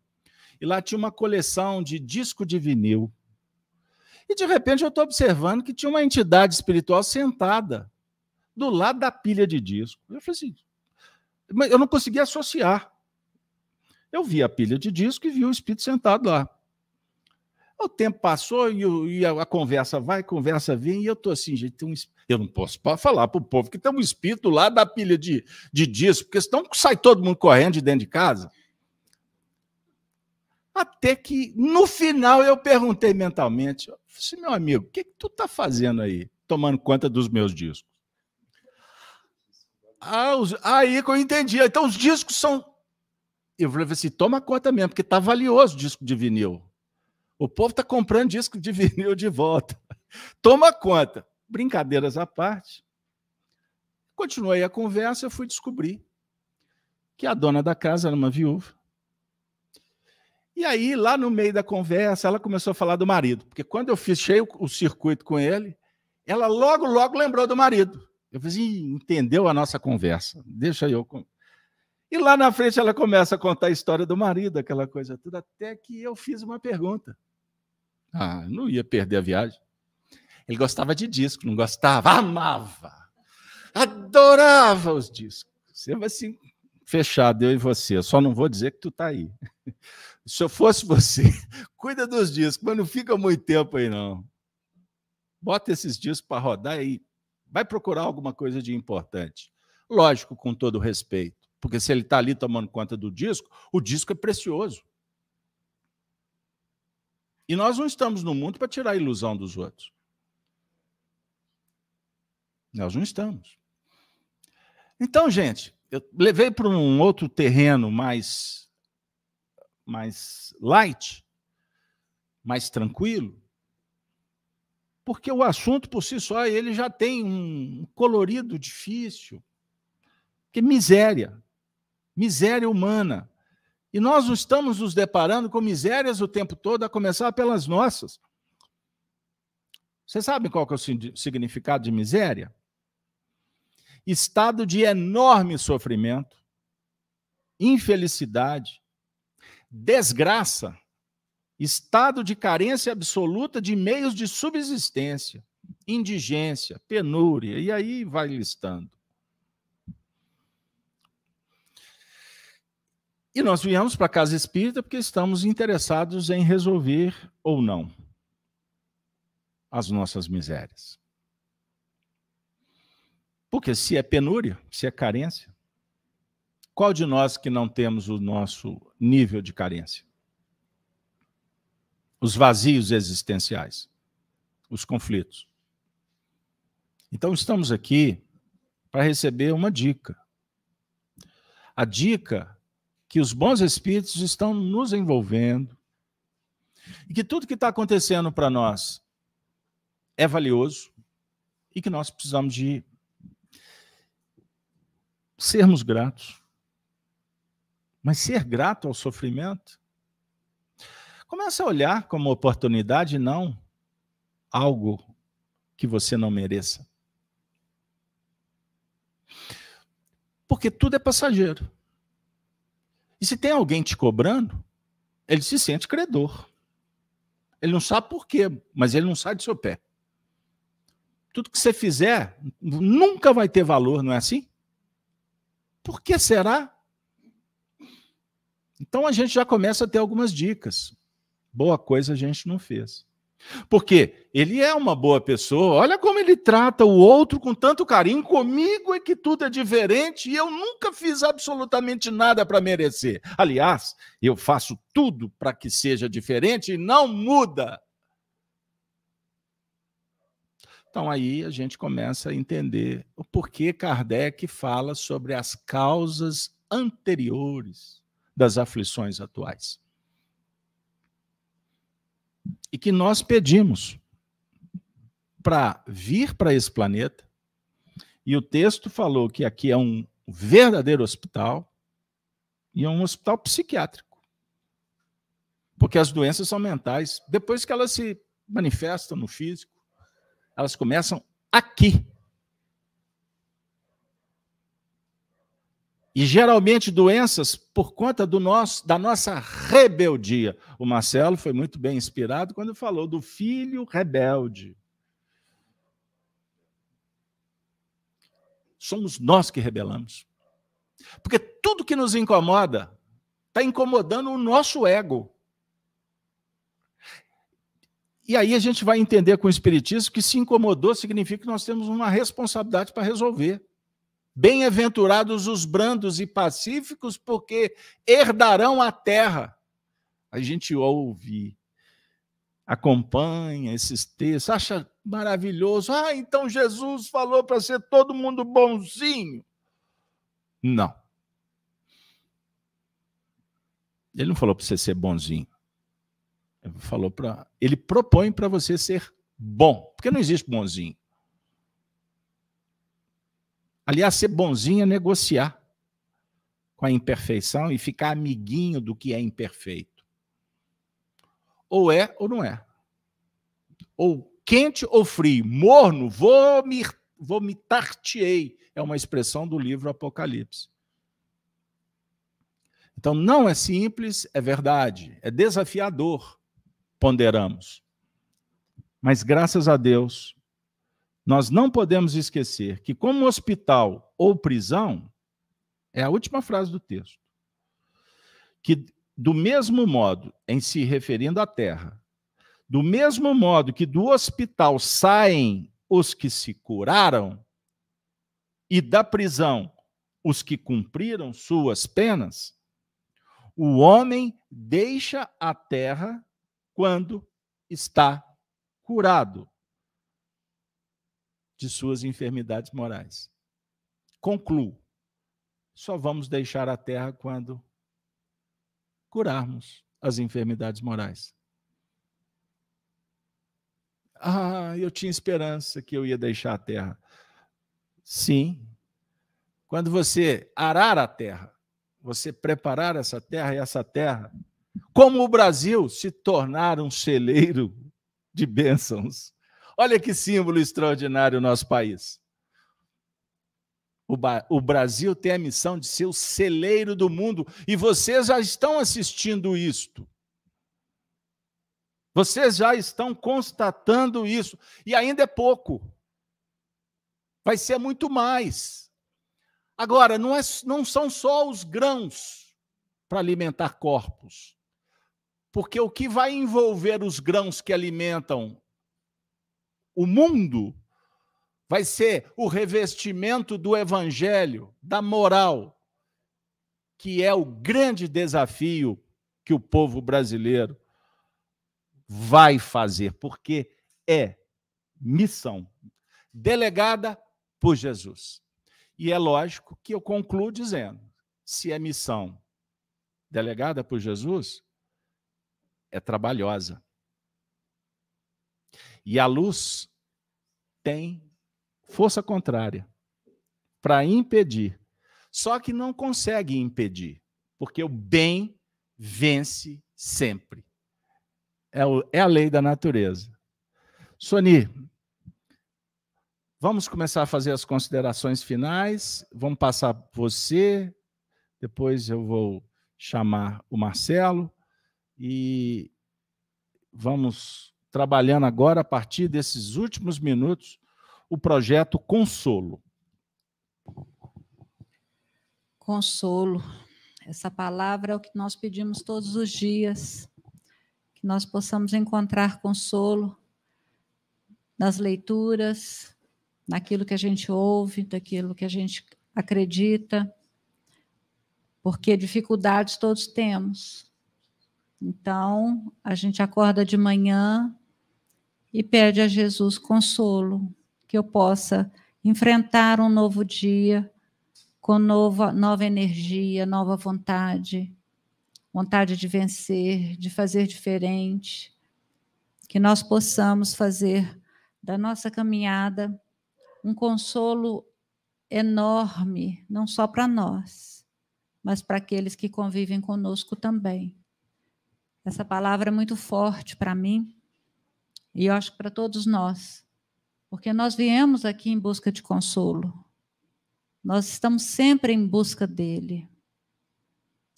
Speaker 1: e lá tinha uma coleção de disco de vinil. E de repente eu estou observando que tinha uma entidade espiritual sentada do lado da pilha de disco. Eu falei assim, mas eu não conseguia associar. Eu vi a pilha de disco e vi o espírito sentado lá. O tempo passou e, a, conversa vai, a conversa vem, e eu estou assim, gente, um, eu não posso falar para o povo que tem um espírito lá da pilha de, de disco, porque senão sai todo mundo correndo de dentro de casa. Até que, no final, eu perguntei mentalmente: assim, meu amigo, o que, que tu está fazendo aí, tomando conta dos meus discos? Ah, os, aí que eu entendi. Então, os discos são. Eu falei assim: toma conta mesmo, porque está valioso o disco de vinil. O povo está comprando disco de vinil de volta. Toma conta. Brincadeiras à parte. Continuei a conversa, eu fui descobrir que a dona da casa era uma viúva e aí, lá no meio da conversa, ela começou a falar do marido, porque quando eu fechei o, o circuito com ele, ela logo, logo lembrou do marido. Eu falei assim, entendeu a nossa conversa, deixa eu. E lá na frente ela começa a contar a história do marido, aquela coisa toda, até que eu fiz uma pergunta. Ah, não ia perder a viagem. Ele gostava de disco, não gostava? Amava! Adorava os discos. Você vai assim, fechado, eu e você. Eu só não vou dizer que tu tá aí. Se eu fosse você, cuida dos discos, mas não fica muito tempo aí, não. Bota esses discos para rodar e vai procurar alguma coisa de importante. Lógico, com todo respeito, porque se ele está ali tomando conta do disco, o disco é precioso. E nós não estamos no mundo para tirar a ilusão dos outros. Nós não estamos. Então, gente, eu levei para um outro terreno mais mais light, mais tranquilo, porque o assunto por si só ele já tem um colorido difícil, que miséria, miséria humana. E nós estamos nos deparando com misérias o tempo todo, a começar pelas nossas. Você sabe qual é o significado de miséria? Estado de enorme sofrimento, infelicidade, desgraça, estado de carência absoluta de meios de subsistência, indigência, penúria, e aí vai listando. E nós viemos para a casa espírita porque estamos interessados em resolver ou não as nossas misérias. Porque se é penúria, se é carência, qual de nós que não temos o nosso nível de carência? Os vazios existenciais, os conflitos. Então, estamos aqui para receber uma dica. A dica que os bons espíritos estão nos envolvendo e que tudo que está acontecendo para nós é valioso e que nós precisamos de sermos gratos. Mas ser grato ao sofrimento, começa a olhar como oportunidade, não algo que você não mereça. Porque tudo é passageiro. E se tem alguém te cobrando, ele se sente credor. Ele não sabe por quê, mas ele não sai do seu pé. Tudo que você fizer nunca vai ter valor, não é assim? Por que será? Então a gente já começa a ter algumas dicas. Boa coisa a gente não fez. Porque ele é uma boa pessoa, olha como ele trata o outro com tanto carinho. Comigo é que tudo é diferente e eu nunca fiz absolutamente nada para merecer. Aliás, eu faço tudo para que seja diferente e não muda. Então aí a gente começa a entender o porquê Kardec fala sobre as causas anteriores das aflições atuais e que nós pedimos para vir para esse planeta. E o texto falou que aqui é um verdadeiro hospital e é um hospital psiquiátrico. Porque as doenças são mentais. Depois que elas se manifestam no físico, elas começam aqui, E geralmente doenças por conta do nosso, da nossa rebeldia. O Marcelo foi muito bem inspirado quando falou do filho rebelde. Somos nós que rebelamos. Porque tudo que nos incomoda está incomodando o nosso ego. E aí a gente vai entender com o Espiritismo que se incomodou significa que nós temos uma responsabilidade para resolver. Bem-aventurados os brandos e pacíficos, porque herdarão a terra. A gente ouve, acompanha esses textos, acha maravilhoso. Ah, então Jesus falou para ser todo mundo bonzinho. Não. Ele não falou para você ser bonzinho. Ele falou para, ele propõe para você ser bom, porque não existe bonzinho. Aliás, ser bonzinho é negociar com a imperfeição e ficar amiguinho do que é imperfeito. Ou é ou não é. Ou quente ou frio, morno, vomitar-te-ei. É uma expressão do livro Apocalipse. Então, não é simples, é verdade, é desafiador, ponderamos. Mas graças a Deus, nós não podemos esquecer que, como hospital ou prisão, é a última frase do texto, que do mesmo modo, em se referindo à terra, do mesmo modo que do hospital saem os que se curaram, e da prisão os que cumpriram suas penas, o homem deixa a terra quando está curado de suas enfermidades morais. Concluo. Só vamos deixar a terra quando curarmos as enfermidades morais. Ah, eu tinha esperança que eu ia deixar a terra. Sim. Quando você arar a terra, você preparar essa terra e essa terra, como o Brasil se tornar um celeiro de bênçãos Olha que símbolo extraordinário o nosso país. O, o, Brasil tem a missão de ser o celeiro do mundo e vocês já estão assistindo isto. Vocês já estão constatando isso e ainda é pouco. Vai ser muito mais. Agora, não, é, não são só os grãos para alimentar corpos. Porque o que vai envolver os grãos que alimentam o mundo vai ser o revestimento do evangelho, da moral, que é o grande desafio que o povo brasileiro vai fazer, porque é missão delegada por Jesus. E é lógico que eu concluo dizendo: se é missão delegada por Jesus é trabalhosa. E a luz tem força contrária para impedir. Só que não consegue impedir, porque o bem vence sempre. É, o, é a lei da natureza. Soni, vamos começar a fazer as considerações finais. Vamos passar você, depois eu vou chamar o Marcelo e vamos trabalhando agora, a partir desses últimos minutos, o projeto Consolo.
Speaker 2: Consolo. Essa palavra é o que nós pedimos todos os dias, que nós possamos encontrar consolo nas leituras, naquilo que a gente ouve, daquilo que a gente acredita, porque dificuldades todos temos. Então, a gente acorda de manhã e pede a Jesus consolo, que eu possa enfrentar um novo dia com nova, nova energia, nova vontade, vontade de vencer, de fazer diferente, que nós possamos fazer da nossa caminhada um consolo enorme, não só para nós, mas para aqueles que convivem conosco também. Essa palavra é muito forte para mim e eu acho que para todos nós, porque nós viemos aqui em busca de consolo. Nós estamos sempre em busca dele.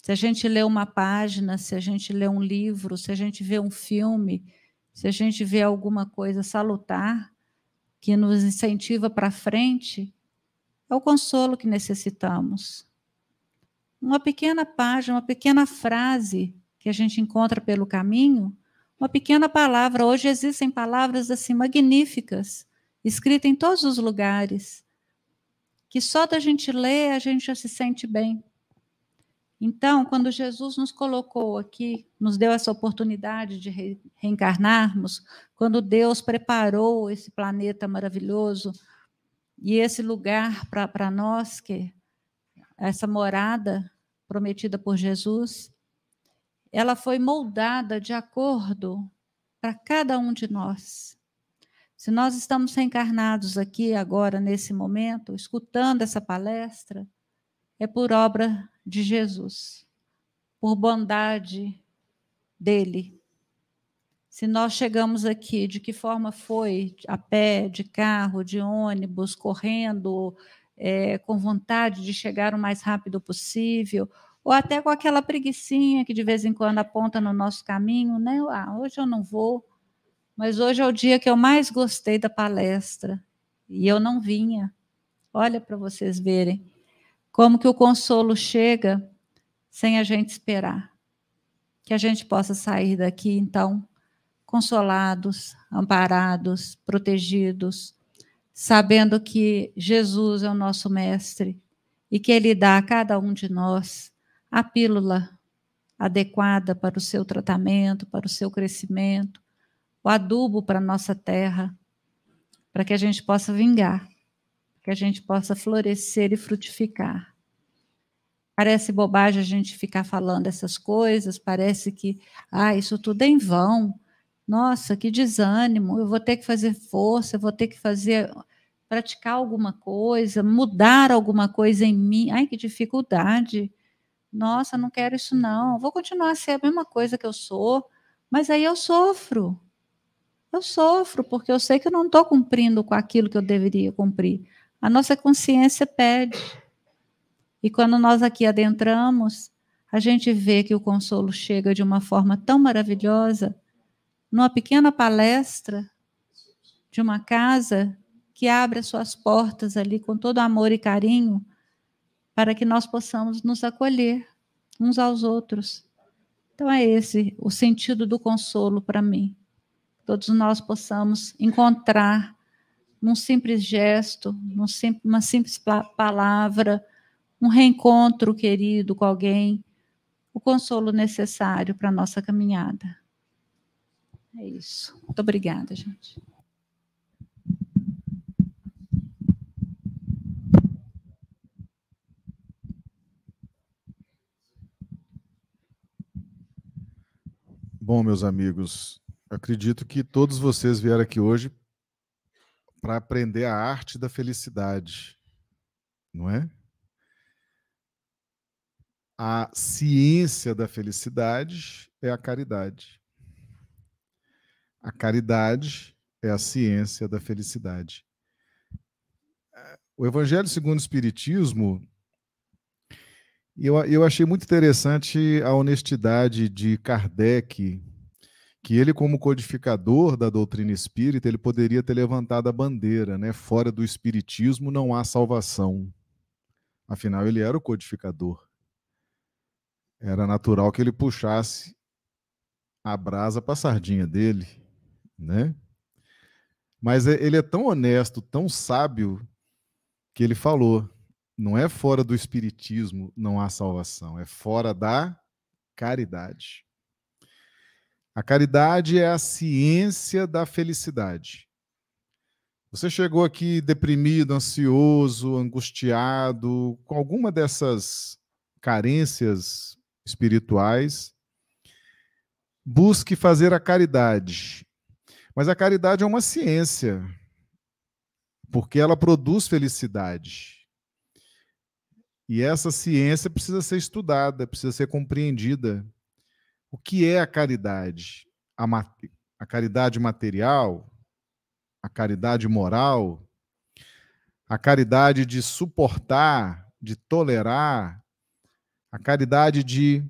Speaker 2: Se a gente lê uma página, se a gente lê um livro, se a gente vê um filme, se a gente vê alguma coisa salutar que nos incentiva para frente, é o consolo que necessitamos. Uma pequena página, uma pequena frase que a gente encontra pelo caminho, uma pequena palavra. Hoje existem palavras assim magníficas, escritas em todos os lugares, que só da gente ler a gente já se sente bem. Então, quando Jesus nos colocou aqui, nos deu essa oportunidade de re reencarnarmos, quando Deus preparou esse planeta maravilhoso e esse lugar para nós, que essa morada prometida por Jesus, ela foi moldada de acordo para cada um de nós. Se nós estamos reencarnados aqui agora, nesse momento, escutando essa palestra, é por obra de Jesus, por bondade dele. Se nós chegamos aqui, de que forma foi? A pé, de carro, de ônibus, correndo, é, com vontade de chegar o mais rápido possível, ou até com aquela preguiçinha que de vez em quando aponta no nosso caminho, né? Ah, hoje eu não vou, mas hoje é o dia que eu mais gostei da palestra e eu não vinha. Olha para vocês verem como que o consolo chega sem a gente esperar. Que a gente possa sair daqui então consolados, amparados, protegidos, sabendo que Jesus é o nosso mestre e que ele dá a cada um de nós a pílula adequada para o seu tratamento, para o seu crescimento, o adubo para a nossa terra, para que a gente possa vingar, que a gente possa florescer e frutificar. Parece bobagem a gente ficar falando essas coisas, parece que, ah, isso tudo é em vão. Nossa, que desânimo, eu vou ter que fazer força, eu vou ter que fazer praticar alguma coisa, mudar alguma coisa em mim. Ai, que dificuldade. Nossa, não quero isso não. Vou continuar a ser a mesma coisa que eu sou, mas aí eu sofro. Eu sofro porque eu sei que eu não estou cumprindo com aquilo que eu deveria cumprir. A nossa consciência pede. E quando nós aqui adentramos, a gente vê que o consolo chega de uma forma tão maravilhosa, numa pequena palestra de uma casa que abre as suas portas ali com todo amor e carinho para que nós possamos nos acolher uns aos outros. Então, é esse o sentido do consolo para mim. Todos nós possamos encontrar num simples gesto, num sim, uma simples palavra, um reencontro querido com alguém, o consolo necessário para a nossa caminhada. É isso. Muito obrigada, gente.
Speaker 4: Bom, meus amigos, acredito que todos vocês vieram aqui hoje para aprender a arte da felicidade, não é? A ciência da felicidade é a caridade. A caridade é a ciência da felicidade. O Evangelho segundo o Espiritismo eu, eu achei muito interessante a honestidade de Kardec, que ele, como codificador da doutrina espírita, ele poderia ter levantado a bandeira, né? Fora do espiritismo não há salvação. Afinal, ele era o codificador. Era natural que ele puxasse a brasa para a sardinha dele, né? Mas é, ele é tão honesto, tão sábio, que ele falou: não é fora do espiritismo não há salvação, é fora da caridade. A caridade é a ciência da felicidade. Você chegou aqui deprimido, ansioso, angustiado, com alguma dessas carências espirituais, busque fazer a caridade. Mas a caridade é uma ciência, porque ela produz felicidade. E essa ciência precisa ser estudada, precisa ser compreendida. O que é a caridade? A, a caridade material? A caridade moral? A caridade de suportar, de tolerar? A caridade de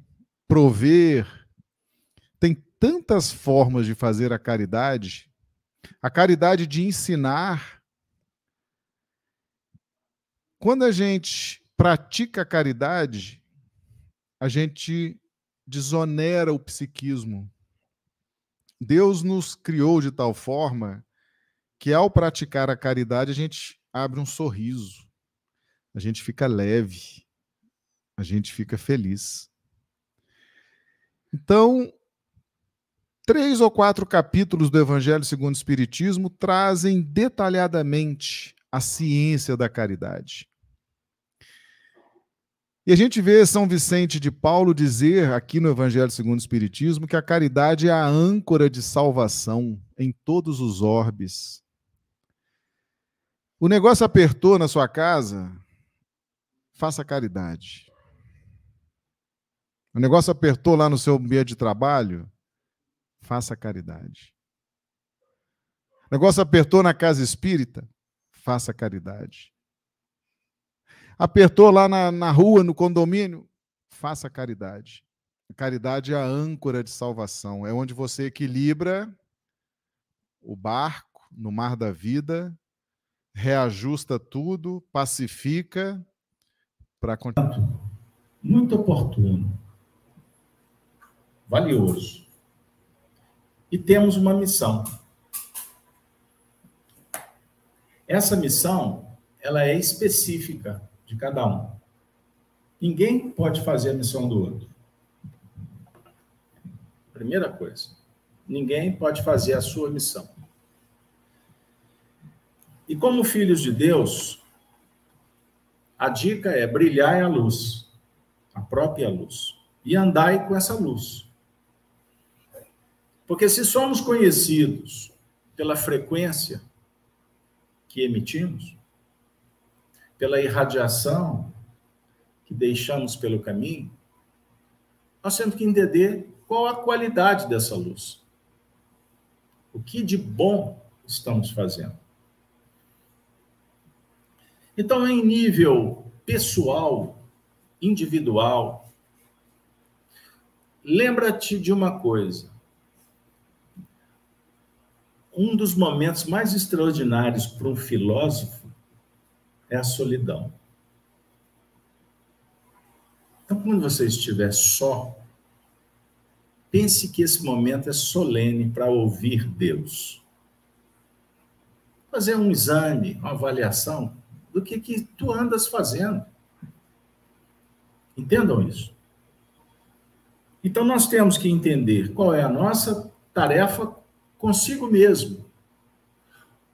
Speaker 4: prover? Tem tantas formas de fazer a caridade. A caridade de ensinar. Quando a gente pratica a caridade, a gente desonera o psiquismo. Deus nos criou de tal forma que ao praticar a caridade a gente abre um sorriso, a gente fica leve, a gente fica feliz. Então, três ou quatro capítulos do Evangelho segundo o Espiritismo trazem detalhadamente a ciência da caridade. E a gente vê São Vicente de Paulo dizer aqui no Evangelho segundo o Espiritismo que a caridade é a âncora de salvação em todos os orbes. O negócio apertou na sua casa, faça caridade. O negócio apertou lá no seu ambiente de trabalho, faça caridade. O negócio apertou na casa espírita, faça caridade. Apertou lá na, na rua, no condomínio? Faça caridade. Caridade é a âncora de salvação. É onde você equilibra o barco no mar da vida, reajusta tudo, pacifica para continuar.
Speaker 1: Muito oportuno, valioso. E temos uma missão. Essa missão, ela é específica de cada um. Ninguém pode fazer a missão do outro. Primeira coisa. Ninguém pode fazer a sua missão. E como filhos de Deus, a dica é brilhar a luz, a própria luz, e andai com essa luz. Porque se somos conhecidos pela frequência que emitimos, pela irradiação que deixamos pelo caminho, nós temos que entender qual a qualidade dessa luz. O que de bom estamos fazendo. Então, em nível pessoal, individual, lembra-te de uma coisa. Um dos momentos mais extraordinários para um filósofo é a solidão. Então, quando você estiver só, pense que esse momento é solene para ouvir Deus. Fazer um exame, uma avaliação do que, que tu andas fazendo. Entendam isso. Então, nós temos que entender qual é a nossa tarefa consigo mesmo.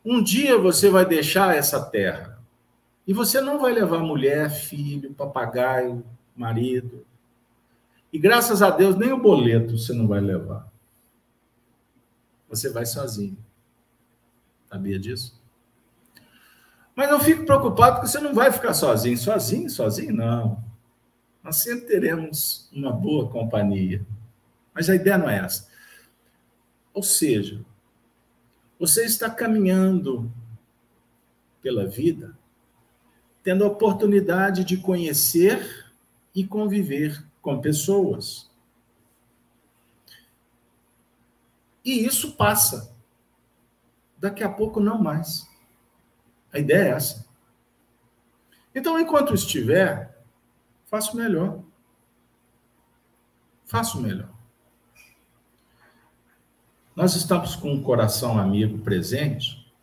Speaker 1: Um dia você vai deixar essa terra. E você não vai levar mulher, filho, papagaio, marido. E graças a Deus, nem o boleto você não vai levar. você vai sozinho. Sabia disso? Mas não fique preocupado, porque você não vai ficar sozinho. Sozinho, sozinho, não. Nós sempre teremos uma boa companhia. Mas a ideia não é essa. Ou seja, você está caminhando pela vida, tendo a oportunidade de conhecer e conviver com pessoas. E isso passa. Daqui a pouco, não mais. A ideia é essa. Então, enquanto estiver, faço melhor. Faço melhor. Nós estamos com um coração amigo presente,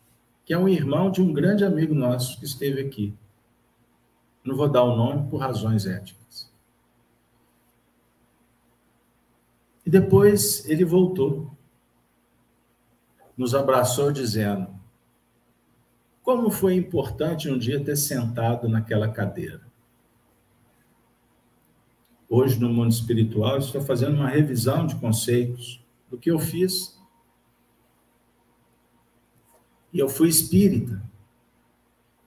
Speaker 1: que é um irmão de um grande amigo nosso que esteve aqui. Não vou dar o nome por razões éticas. E depois ele voltou, nos abraçou dizendo: como foi importante um dia ter sentado naquela cadeira. Hoje, no mundo espiritual, estou fazendo uma revisão de conceitos do que eu fiz. E eu fui espírita.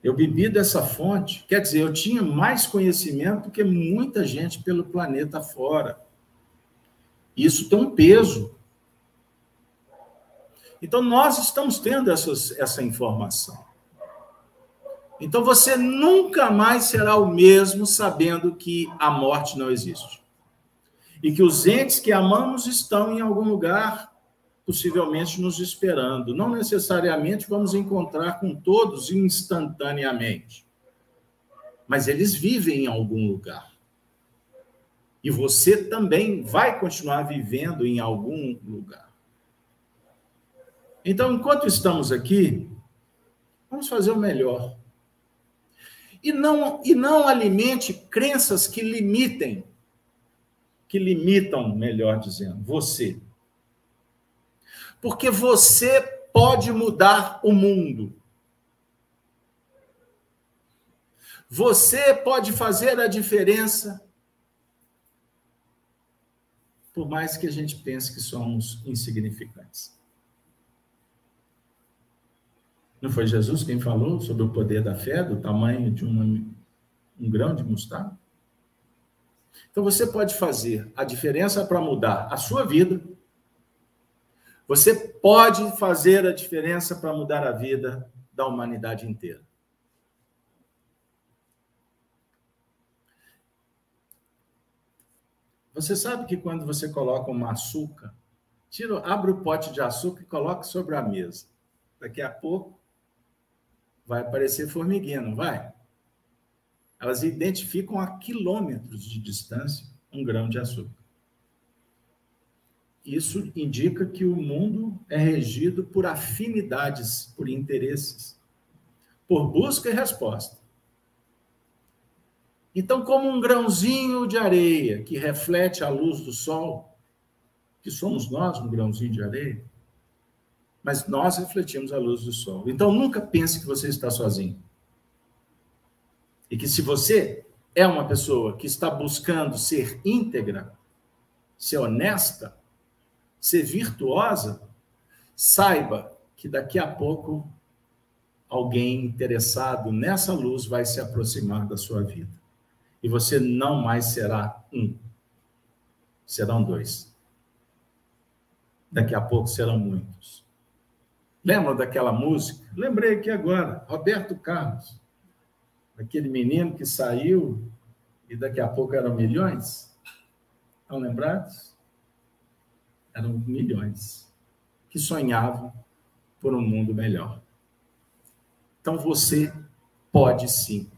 Speaker 1: Eu bebi dessa fonte. Quer dizer, eu tinha mais conhecimento que muita gente pelo planeta fora. Isso tem um peso. Então, nós estamos tendo essas, essa informação. Então você nunca mais será o mesmo sabendo que a morte não existe. E que os entes que amamos estão em algum lugar, possivelmente nos esperando. Não necessariamente vamos encontrar com todos instantaneamente. Mas eles vivem em algum lugar. E você também vai continuar vivendo em algum lugar. Então, enquanto estamos aqui, vamos fazer o melhor. E não, e não alimente crenças que limitem, que limitam, melhor dizendo, você. Porque você pode mudar o mundo. Você pode fazer a diferença, por mais que a gente pense que somos insignificantes. Não foi Jesus quem falou sobre o poder da fé, do tamanho de uma, um grão de mostarda? Então você pode fazer a diferença para mudar a sua vida. Você pode fazer a diferença para mudar a vida da humanidade inteira. Você sabe que quando você coloca uma açúcar, tira, abre o pote de açúcar e coloca sobre a mesa. Daqui a pouco vai aparecer formiguinha, não vai? Elas identificam a quilômetros de distância um grão de açúcar. Isso indica que o mundo é regido por afinidades, por interesses, por busca e resposta. Então, como um grãozinho de areia que reflete a luz do sol, que somos nós, um grãozinho de areia, mas nós refletimos a luz do sol. Então nunca pense que você está sozinho. E que se você é uma pessoa que está buscando ser íntegra, ser honesta, ser virtuosa, saiba que daqui a pouco alguém interessado nessa luz vai se aproximar da sua vida. E você não mais será um, serão dois. Daqui a pouco serão muitos. Lembra daquela música? Lembrei aqui agora, Roberto Carlos. Aquele menino que saiu e daqui a pouco eram milhões. Estão lembrados? Eram milhões que sonhavam por um mundo melhor. Então você pode sim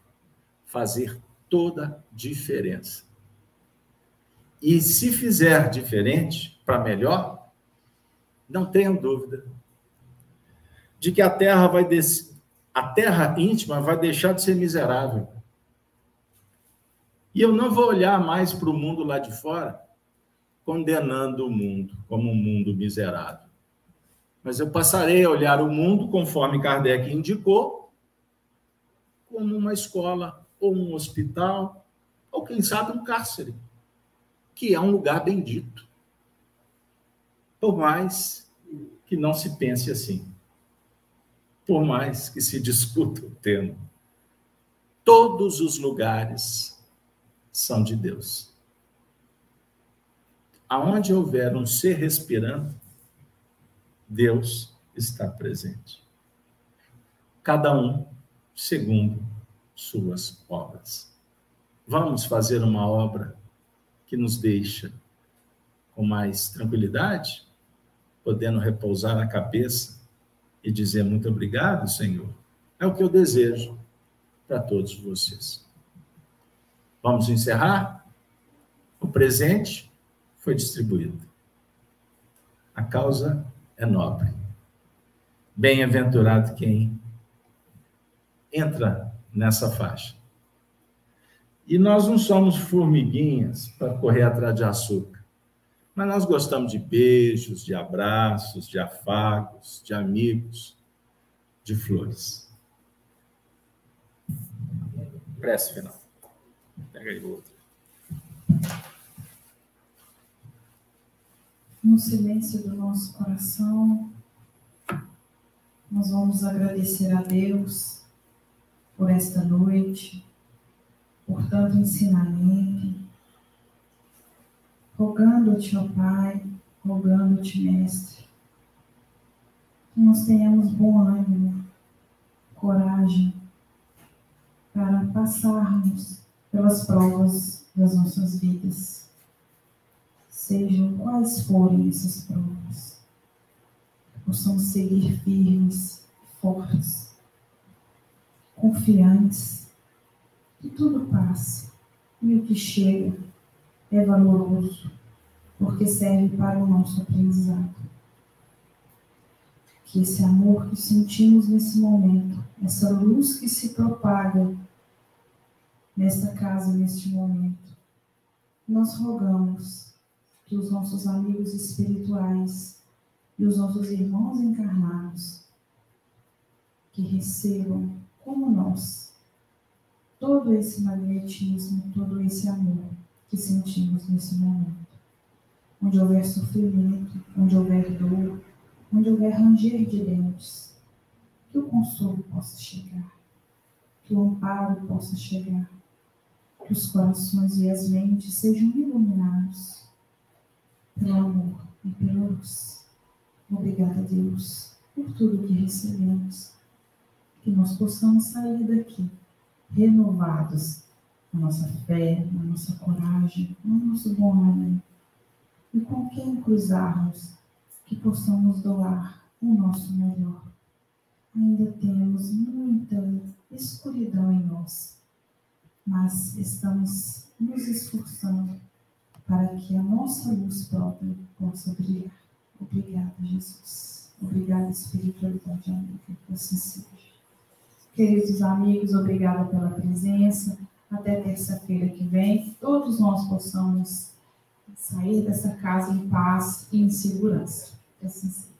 Speaker 1: fazer toda diferença. E se fizer diferente para melhor, não tenham dúvida, de que a terra vai des... a terra íntima vai deixar de ser miserável. E eu não vou olhar mais para o mundo lá de fora condenando o mundo como um mundo miserável. Mas eu passarei a olhar o mundo conforme Kardec indicou, como uma escola ou um hospital, ou quem sabe um cárcere, que é um lugar bendito. Por mais que não se pense assim. Por mais que se discuta o tema, todos os lugares são de Deus. Aonde houver um ser respirando, Deus está presente. Cada um segundo suas obras. Vamos fazer uma obra que nos deixa com mais tranquilidade, podendo repousar a cabeça e dizer muito obrigado, Senhor. É o que eu desejo para todos vocês. Vamos encerrar? O presente foi distribuído. A causa é nobre. Bem-aventurado quem entra nessa faixa. E nós não somos formiguinhas para correr atrás de açúcar. Mas nós gostamos de beijos, de abraços, de afagos, de amigos, de flores. Prece final. Pega aí outro.
Speaker 3: No silêncio do nosso coração, nós vamos agradecer a Deus por esta noite, por tanto ensinamento, rogando-te, ó Pai, rogando-te, Mestre, que nós tenhamos bom ânimo, coragem para passarmos pelas provas das nossas vidas, sejam quais forem essas provas, possamos seguir firmes, fortes, confiantes, que tudo passa e o que chega é valoroso, porque serve para o nosso aprendizado. Que esse amor que sentimos nesse momento, essa luz que se propaga nesta casa, neste momento, nós rogamos que os nossos amigos espirituais e os nossos irmãos encarnados que recebam como nós todo esse magnetismo, todo esse amor que sentimos nesse momento. Onde houver sofrimento, onde houver dor, onde houver ranger de dentes, que o consolo possa chegar, que o amparo possa chegar, que os corações e as mentes sejam iluminados pelo amor e pela luz. Obrigada, Deus, por tudo que recebemos. Que nós possamos sair daqui renovados na nossa fé, na nossa coragem, no nosso bom ânimo. E com quem cruzarmos, que possamos doar o nosso melhor. Ainda temos muita escuridão em nós, mas estamos nos esforçando para que a nossa luz própria possa brilhar. Obrigada, Jesus. Obrigada, espiritualidade amiga, que assim seja. Queridos amigos, obrigada pela presença até terça-feira que vem, todos nós possamos sair dessa casa em paz e em segurança. Que assim seja.